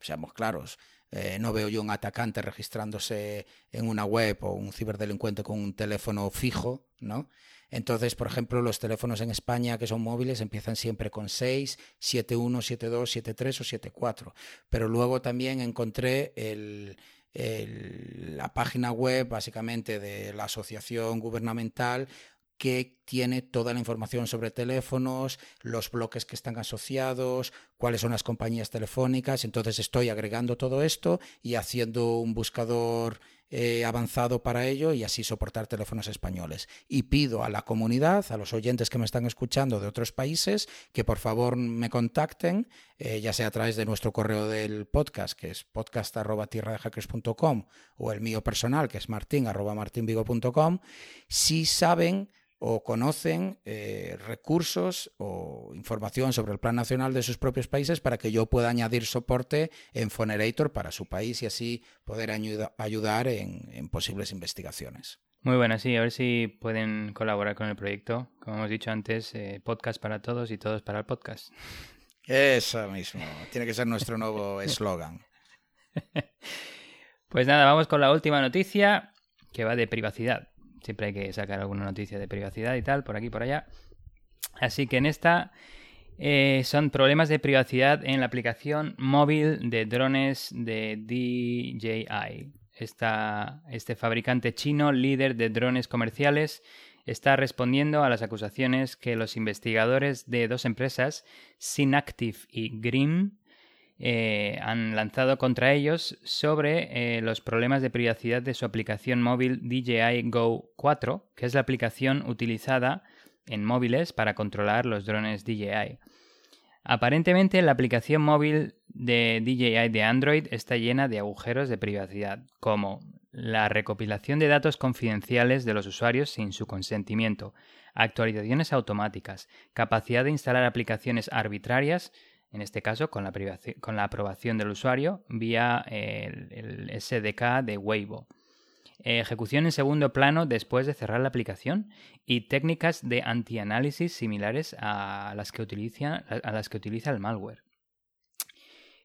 seamos claros, eh, no veo yo un atacante registrándose en una web o un ciberdelincuente con un teléfono fijo, ¿no? Entonces, por ejemplo, los teléfonos en España que son móviles empiezan siempre con 6, 71, 72, 73 o 74. Pero luego también encontré la página web básicamente de la asociación gubernamental que tiene toda la información sobre teléfonos, los bloques que están asociados, cuáles son las compañías telefónicas. Entonces estoy agregando todo esto y haciendo un buscador eh, avanzado para ello y así soportar teléfonos españoles. Y pido a la comunidad, a los oyentes que me están escuchando de otros países, que por favor me contacten, eh, ya sea a través de nuestro correo del podcast, que es podcast.tierradehackers.com, o el mío personal, que es martin.martinvigo.com, si saben o conocen eh, recursos o información sobre el Plan Nacional de sus propios países para que yo pueda añadir soporte en Fonerator para su país y así poder ayudar en, posibles investigaciones. Muy buena, sí, a ver si pueden colaborar con el proyecto. Como hemos dicho antes, eh, podcast para todos y todos para el podcast. Eso mismo, tiene que ser nuestro nuevo eslogan. pues nada, vamos con la última noticia que va de privacidad. Siempre hay que sacar alguna noticia de privacidad y tal, por aquí por allá. Así que en esta eh, son problemas de privacidad en la aplicación móvil de drones de DJI. este fabricante chino, líder de drones comerciales, está respondiendo a las acusaciones que los investigadores de dos empresas, Synactive y Grim, eh, han lanzado contra ellos sobre eh, los problemas de privacidad de su aplicación móvil DJI Go 4, que es la aplicación utilizada en móviles para controlar los drones DJI. Aparentemente la aplicación móvil de DJI de Android está llena de agujeros de privacidad, como la recopilación de datos confidenciales de los usuarios sin su consentimiento, actualizaciones automáticas, capacidad de instalar aplicaciones arbitrarias en este caso con la, con la aprobación del usuario vía el, SDK de Weibo. Ejecución en segundo plano después de cerrar la aplicación y técnicas de antianálisis similares a las que utiliza, a las que utiliza el malware.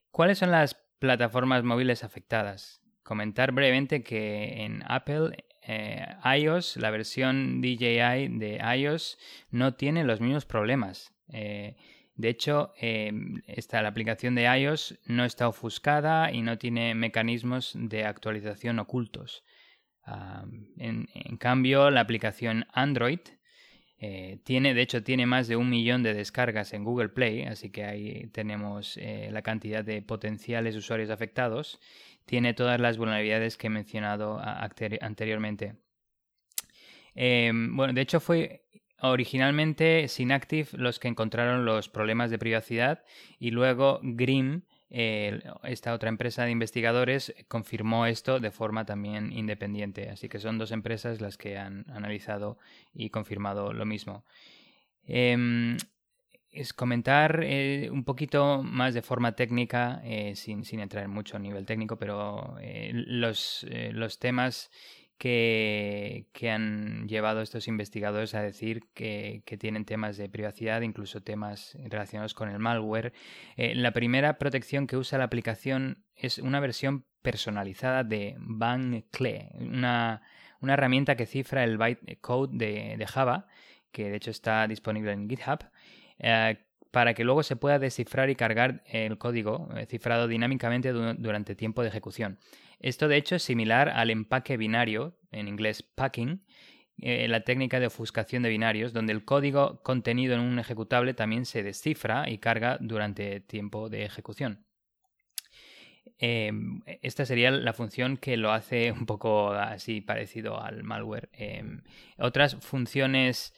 ¿Cuáles son las plataformas móviles afectadas? Comentar brevemente que en Apple eh, iOS, la versión DJI de iOS no tiene los mismos problemas. Eh, de hecho, em, la aplicación de iOS no está ofuscada y no tiene mecanismos de actualización ocultos. en, cambio, la aplicación Android eh, tiene, de hecho, tiene más de un millón de descargas en Google Play, así que ahí tenemos eh, la cantidad de potenciales usuarios afectados. Tiene todas las vulnerabilidades que he mencionado anteriormente. Em, bueno, de hecho fue originalmente Synactive los que encontraron los problemas de privacidad y luego Grim, esta otra empresa de investigadores, confirmó esto de forma también independiente. Así que son dos empresas las que han analizado y confirmado lo mismo. Em, es comentar eh, un poquito más de forma técnica, eh, sin, sin, entrar en mucho nivel técnico, pero eh, los, los temas que, han llevado estos investigadores a decir que, tienen temas de privacidad, incluso temas relacionados con el malware. Eh, la primera protección que usa la aplicación es una versión personalizada de BangCle, una, una herramienta que cifra el bytecode de, de Java, que de hecho está disponible en GitHub. Eh, para que luego se pueda descifrar y cargar el código eh, cifrado dinámicamente durante tiempo de ejecución. Esto de hecho es similar al empaque binario, en inglés packing, eh, la técnica de ofuscación de binarios, donde el código contenido en un ejecutable también se descifra y carga durante tiempo de ejecución. Em, esta sería la función que lo hace un poco así parecido al malware. Em, otras funciones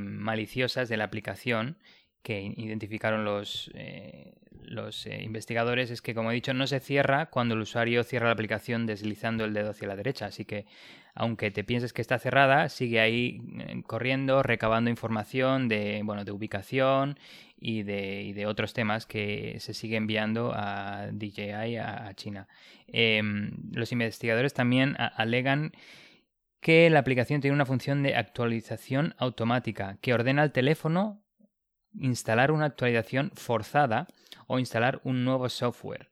maliciosas de la aplicación que identificaron los, eh, los eh, investigadores es que, como he dicho, no se cierra cuando el usuario cierra la aplicación deslizando el dedo hacia la derecha. Así que, aunque te pienses que está cerrada, sigue ahí eh, corriendo, recabando información de, bueno, de ubicación y de, de otros temas que se sigue enviando a DJI, a, China. Em, los investigadores también alegan que la aplicación tiene una función de actualización automática que ordena al teléfono instalar una actualización forzada o instalar un nuevo software.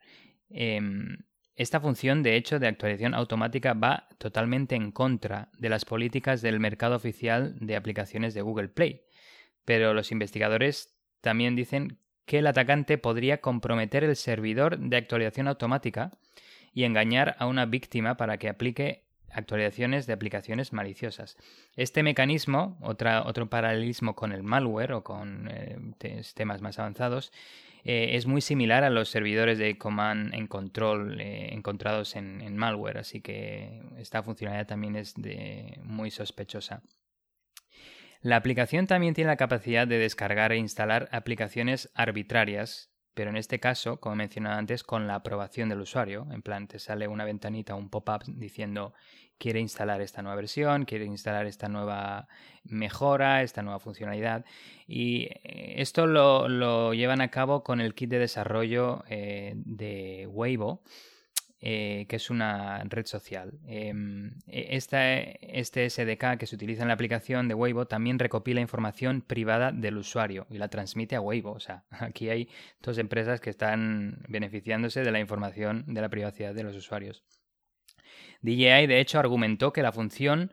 Em, esta función, de hecho, de actualización automática va totalmente en contra de las políticas del mercado oficial de aplicaciones de Google Play. Pero los investigadores también dicen que el atacante podría comprometer el servidor de actualización automática y engañar a una víctima para que aplique actualizaciones de aplicaciones maliciosas. Este mecanismo, otro paralelismo con el malware o con eh, temas más avanzados, eh, es muy similar a los servidores de command en control eh, encontrados en, malware, así que esta funcionalidad también es muy sospechosa. La aplicación también tiene la capacidad de descargar e instalar aplicaciones arbitrarias pero en este caso, como he mencionado antes, con la aprobación del usuario. En plan, te sale una ventanita, un pop-up diciendo quiere instalar esta nueva versión, quiere instalar esta nueva mejora, esta nueva funcionalidad. Y eh, esto lo, llevan a cabo con el kit de desarrollo eh, de Weibo eh, que es una red social. Em, e, este SDK que se utiliza en la aplicación de Weibo también recopila información privada del usuario y la transmite a Weibo. O sea, aquí hay dos empresas que están beneficiándose de la información de la privacidad de los usuarios. DJI, de hecho, argumentó que la función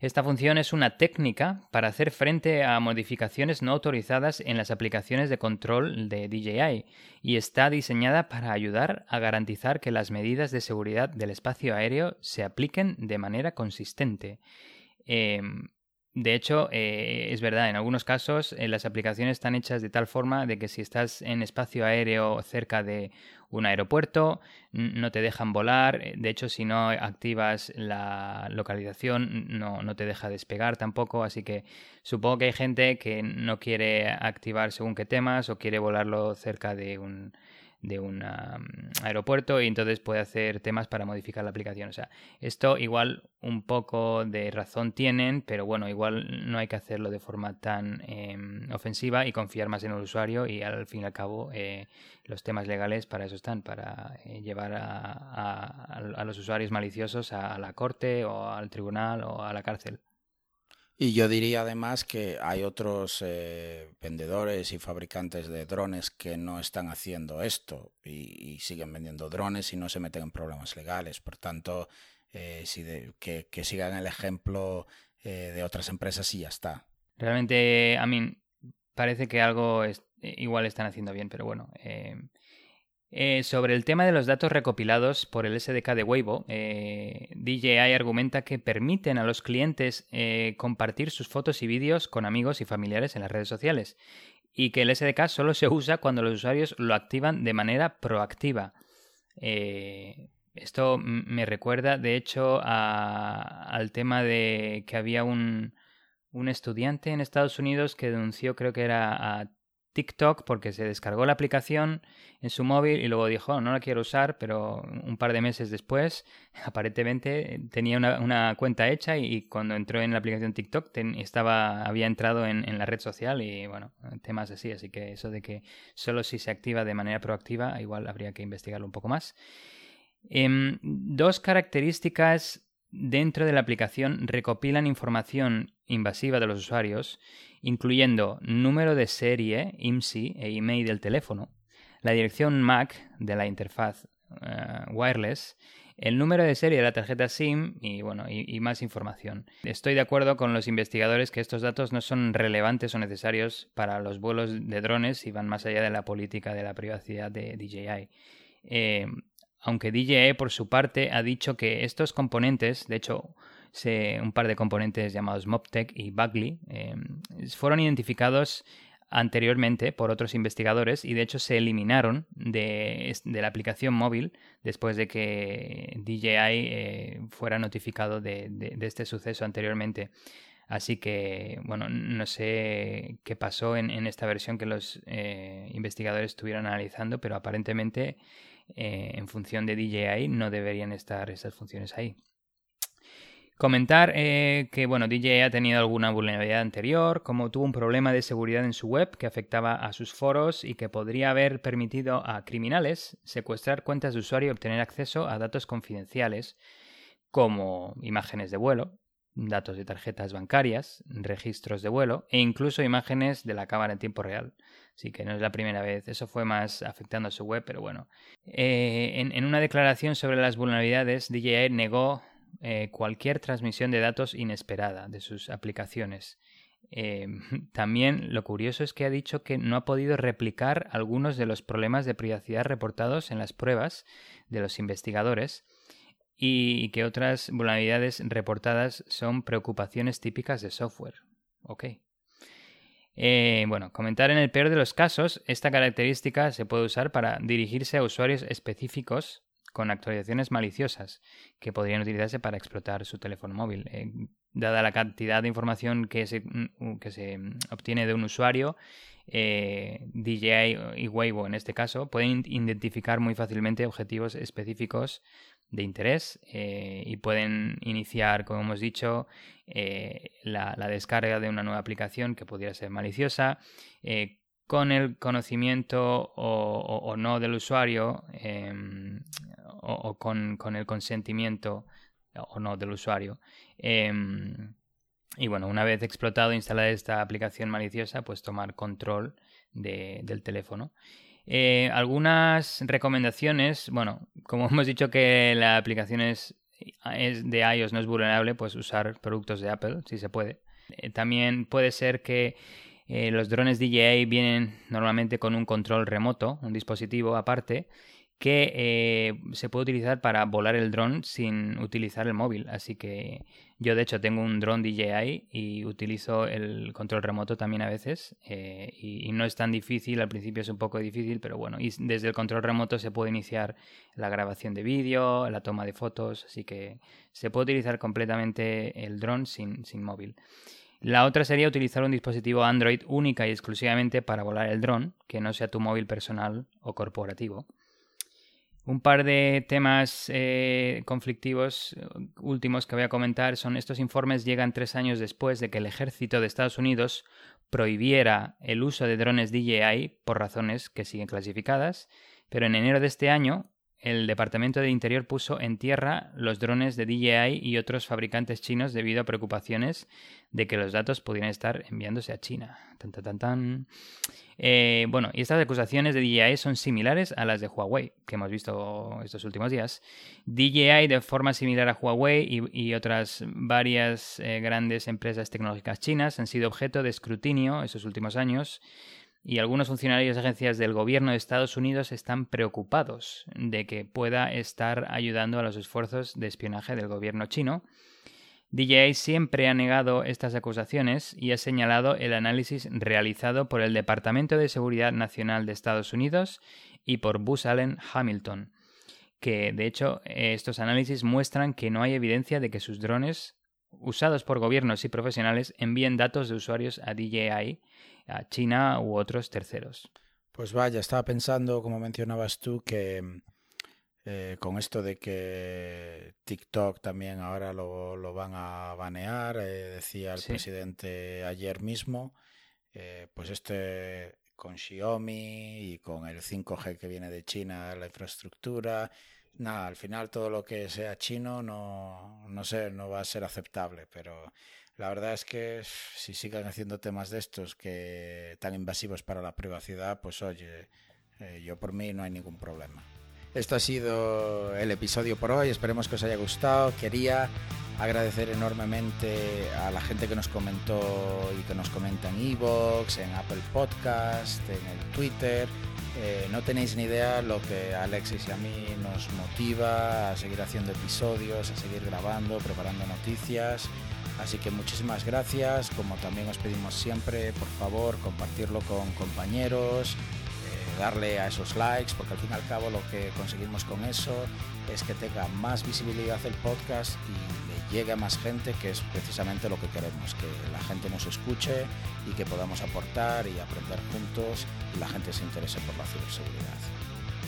esta función es una técnica para hacer frente a modificaciones no autorizadas en las aplicaciones de control de DJI y está diseñada para ayudar a garantizar que las medidas de seguridad del espacio aéreo se apliquen de manera consistente. Em, de hecho, eh, es verdad, en algunos casos eh, las aplicaciones están hechas de tal forma de que si estás en espacio aéreo cerca de un aeropuerto, no te dejan volar. Eh, de hecho, si no activas la localización, no, no te deja despegar tampoco. Así que supongo que hay gente que no quiere activar según qué temas o quiere volarlo cerca de un de un aeropuerto y entonces puede hacer temas para modificar la aplicación. O sea, esto igual un poco de razón tienen, pero bueno, igual no hay que hacerlo de forma tan em, ofensiva y confiar más en el usuario y al fin y al cabo eh, los temas legales para eso están, para eh, llevar a, a, los usuarios maliciosos a la corte o al tribunal o a la cárcel. Y yo diría además que hay otros eh, vendedores y fabricantes de drones que no están haciendo esto y, siguen vendiendo drones y no se meten en problemas legales. Por tanto, eh, si que, sigan el ejemplo eh, de otras empresas y ya está. Realmente, a mí parece que algo igual están haciendo bien, pero bueno, eh, sobre el tema de los datos recopilados por el SDK de Weibo, eh, DJI argumenta que permiten a los clientes eh, compartir sus fotos y vídeos con amigos y familiares en las redes sociales y que el SDK solo se usa cuando los usuarios lo activan de manera proactiva. esto me recuerda, de hecho, al tema de que había un, un estudiante en Estados Unidos que denunció, creo que era a TikTok porque se descargó la aplicación en su móvil y luego dijo, no la quiero usar, pero un par de meses después, aparentemente tenía una, cuenta hecha y, cuando entró en la aplicación TikTok estaba, había entrado en, la red social y bueno, temas así, así que eso de que solo si se activa de manera proactiva, igual habría que investigarlo un poco más. Em, dos características dentro de la aplicación recopilan información invasiva de los usuarios, incluyendo número de serie, IMSI e email del teléfono, la dirección MAC de la interfaz eh, wireless, el número de serie de la tarjeta SIM y, bueno, y, más información. Estoy de acuerdo con los investigadores que estos datos no son relevantes o necesarios para los vuelos de drones y van más allá de la política de la privacidad de DJI. Eh, aunque DJI por su parte ha dicho que estos componentes, de hecho un par de componentes llamados Moptec y Bagley, em, fueron identificados anteriormente por otros investigadores y de hecho se eliminaron de, la aplicación móvil después de que DJI eh, fuera notificado de, este suceso anteriormente. Así que, bueno, no sé qué pasó en, esta versión que los eh, investigadores estuvieron analizando, pero aparentemente eh, en función de DJI no deberían estar esas funciones ahí. Comentar eh, que bueno, DJI ha tenido alguna vulnerabilidad anterior, como tuvo un problema de seguridad en su web que afectaba a sus foros y que podría haber permitido a criminales secuestrar cuentas de usuario y obtener acceso a datos confidenciales como imágenes de vuelo, datos de tarjetas bancarias, registros de vuelo e incluso imágenes de la cámara en tiempo real. Así que no es la primera vez. Eso fue más afectando a su web, pero bueno. Eh, en, una declaración sobre las vulnerabilidades, DJI negó eh, cualquier transmisión de datos inesperada de sus aplicaciones. Eh, también lo curioso es que ha dicho que no ha podido replicar algunos de los problemas de privacidad reportados en las pruebas de los investigadores y que otras vulnerabilidades reportadas son preocupaciones típicas de software. Ok. Eh, bueno, comentar en el peor de los casos, esta característica se puede usar para dirigirse a usuarios específicos con actualizaciones maliciosas que podrían utilizarse para explotar su teléfono móvil. Eh, dada la cantidad de información que se, mm, que se mm, obtiene de un usuario, eh, DJI y Weibo en este caso pueden identificar muy fácilmente objetivos específicos de interés eh, y pueden iniciar, como hemos dicho, eh, la, descarga de una nueva aplicación que pudiera ser maliciosa con el conocimiento o, no del usuario em, o, con, el consentimiento o no del usuario. Em, y bueno, una vez explotado e instalada esta aplicación maliciosa, pues tomar control del teléfono. Eh, algunas recomendaciones, bueno, como hemos dicho que la aplicación es, de iOS, no es vulnerable, pues usar productos de Apple, si se puede. Eh, también puede ser que eh, los drones DJI vienen normalmente con un control remoto, un dispositivo aparte, que eh, se puede utilizar para volar el dron sin utilizar el móvil. Así que yo de hecho tengo un dron DJI y utilizo el control remoto también a veces eh, y, no es tan difícil, al principio es un poco difícil, pero bueno, y desde el control remoto se puede iniciar la grabación de vídeo, la toma de fotos, así que se puede utilizar completamente el dron sin, sin móvil. La otra sería utilizar un dispositivo Android única y exclusivamente para volar el dron, que no sea tu móvil personal o corporativo. Un par de temas eh, conflictivos últimos que voy a comentar son estos informes llegan tres años después de que el ejército de Estados Unidos prohibiera el uso de drones DJI por razones que siguen clasificadas, pero en enero de este año el Departamento de Interior puso en tierra los drones de DJI y otros fabricantes chinos debido a preocupaciones de que los datos pudieran estar enviándose a China. Tan, tan, eh, bueno, y estas acusaciones de DJI son similares a las de Huawei, que hemos visto estos últimos días. DJI, de forma similar a Huawei y, otras varias eh, grandes empresas tecnológicas chinas, han sido objeto de escrutinio estos últimos años y algunos funcionarios de agencias del gobierno de Estados Unidos están preocupados de que pueda estar ayudando a los esfuerzos de espionaje del gobierno chino. DJI siempre ha negado estas acusaciones y ha señalado el análisis realizado por el Departamento de Seguridad Nacional de Estados Unidos y por Bus Allen Hamilton, que de hecho estos análisis muestran que no hay evidencia de que sus drones usados por gobiernos y profesionales envíen datos de usuarios a DJI a China u otros terceros. Pues vaya, estaba pensando, como mencionabas tú, que eh, con esto de que TikTok también ahora lo, van a banear, eh, decía el presidente ayer mismo, eh, pues este con Xiaomi y con el 5G que viene de China, la infraestructura, nada, al final todo lo que sea chino no, no sé, no va a ser aceptable, pero la verdad es que si siguen haciendo temas de estos que tan invasivos para la privacidad, pues oye, eh, yo por mí no hay ningún problema. Esto ha sido el episodio por hoy, esperemos que os haya gustado. Quería agradecer enormemente a la gente que nos comentó y que nos comenta en Evox, en Apple Podcast, en el Twitter. Eh, no tenéis ni idea lo que Alexis y a mí nos motiva a seguir haciendo episodios, a seguir grabando, preparando noticias. Así que muchísimas gracias, como también os pedimos siempre, por favor, compartirlo con compañeros, eh, darle a esos likes, porque al fin y al cabo lo que conseguimos con eso es que tenga más visibilidad el podcast y le llegue a más gente, que es precisamente lo que queremos, que la gente nos escuche y que podamos aportar y aprender juntos y la gente se interese por la ciberseguridad.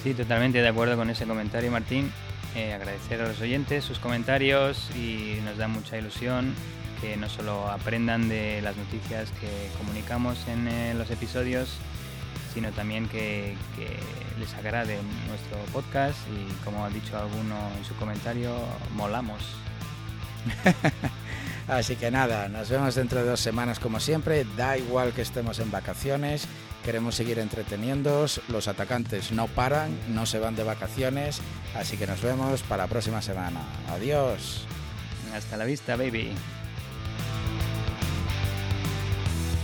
Sí, totalmente de acuerdo con ese comentario, Martín. Eh, agradecer a los oyentes sus comentarios y nos da mucha ilusión que no solo aprendan de las noticias que comunicamos en eh, los episodios, sino también que, les agrade nuestro podcast y como ha dicho alguno en su comentario, molamos. Así que nada, nos vemos dentro de dos semanas como siempre. Da igual que estemos en vacaciones, queremos seguir entreteniéndoos. Los atacantes no paran, no se van de vacaciones. Así que nos vemos para la próxima semana. Adiós. Hasta la vista, baby.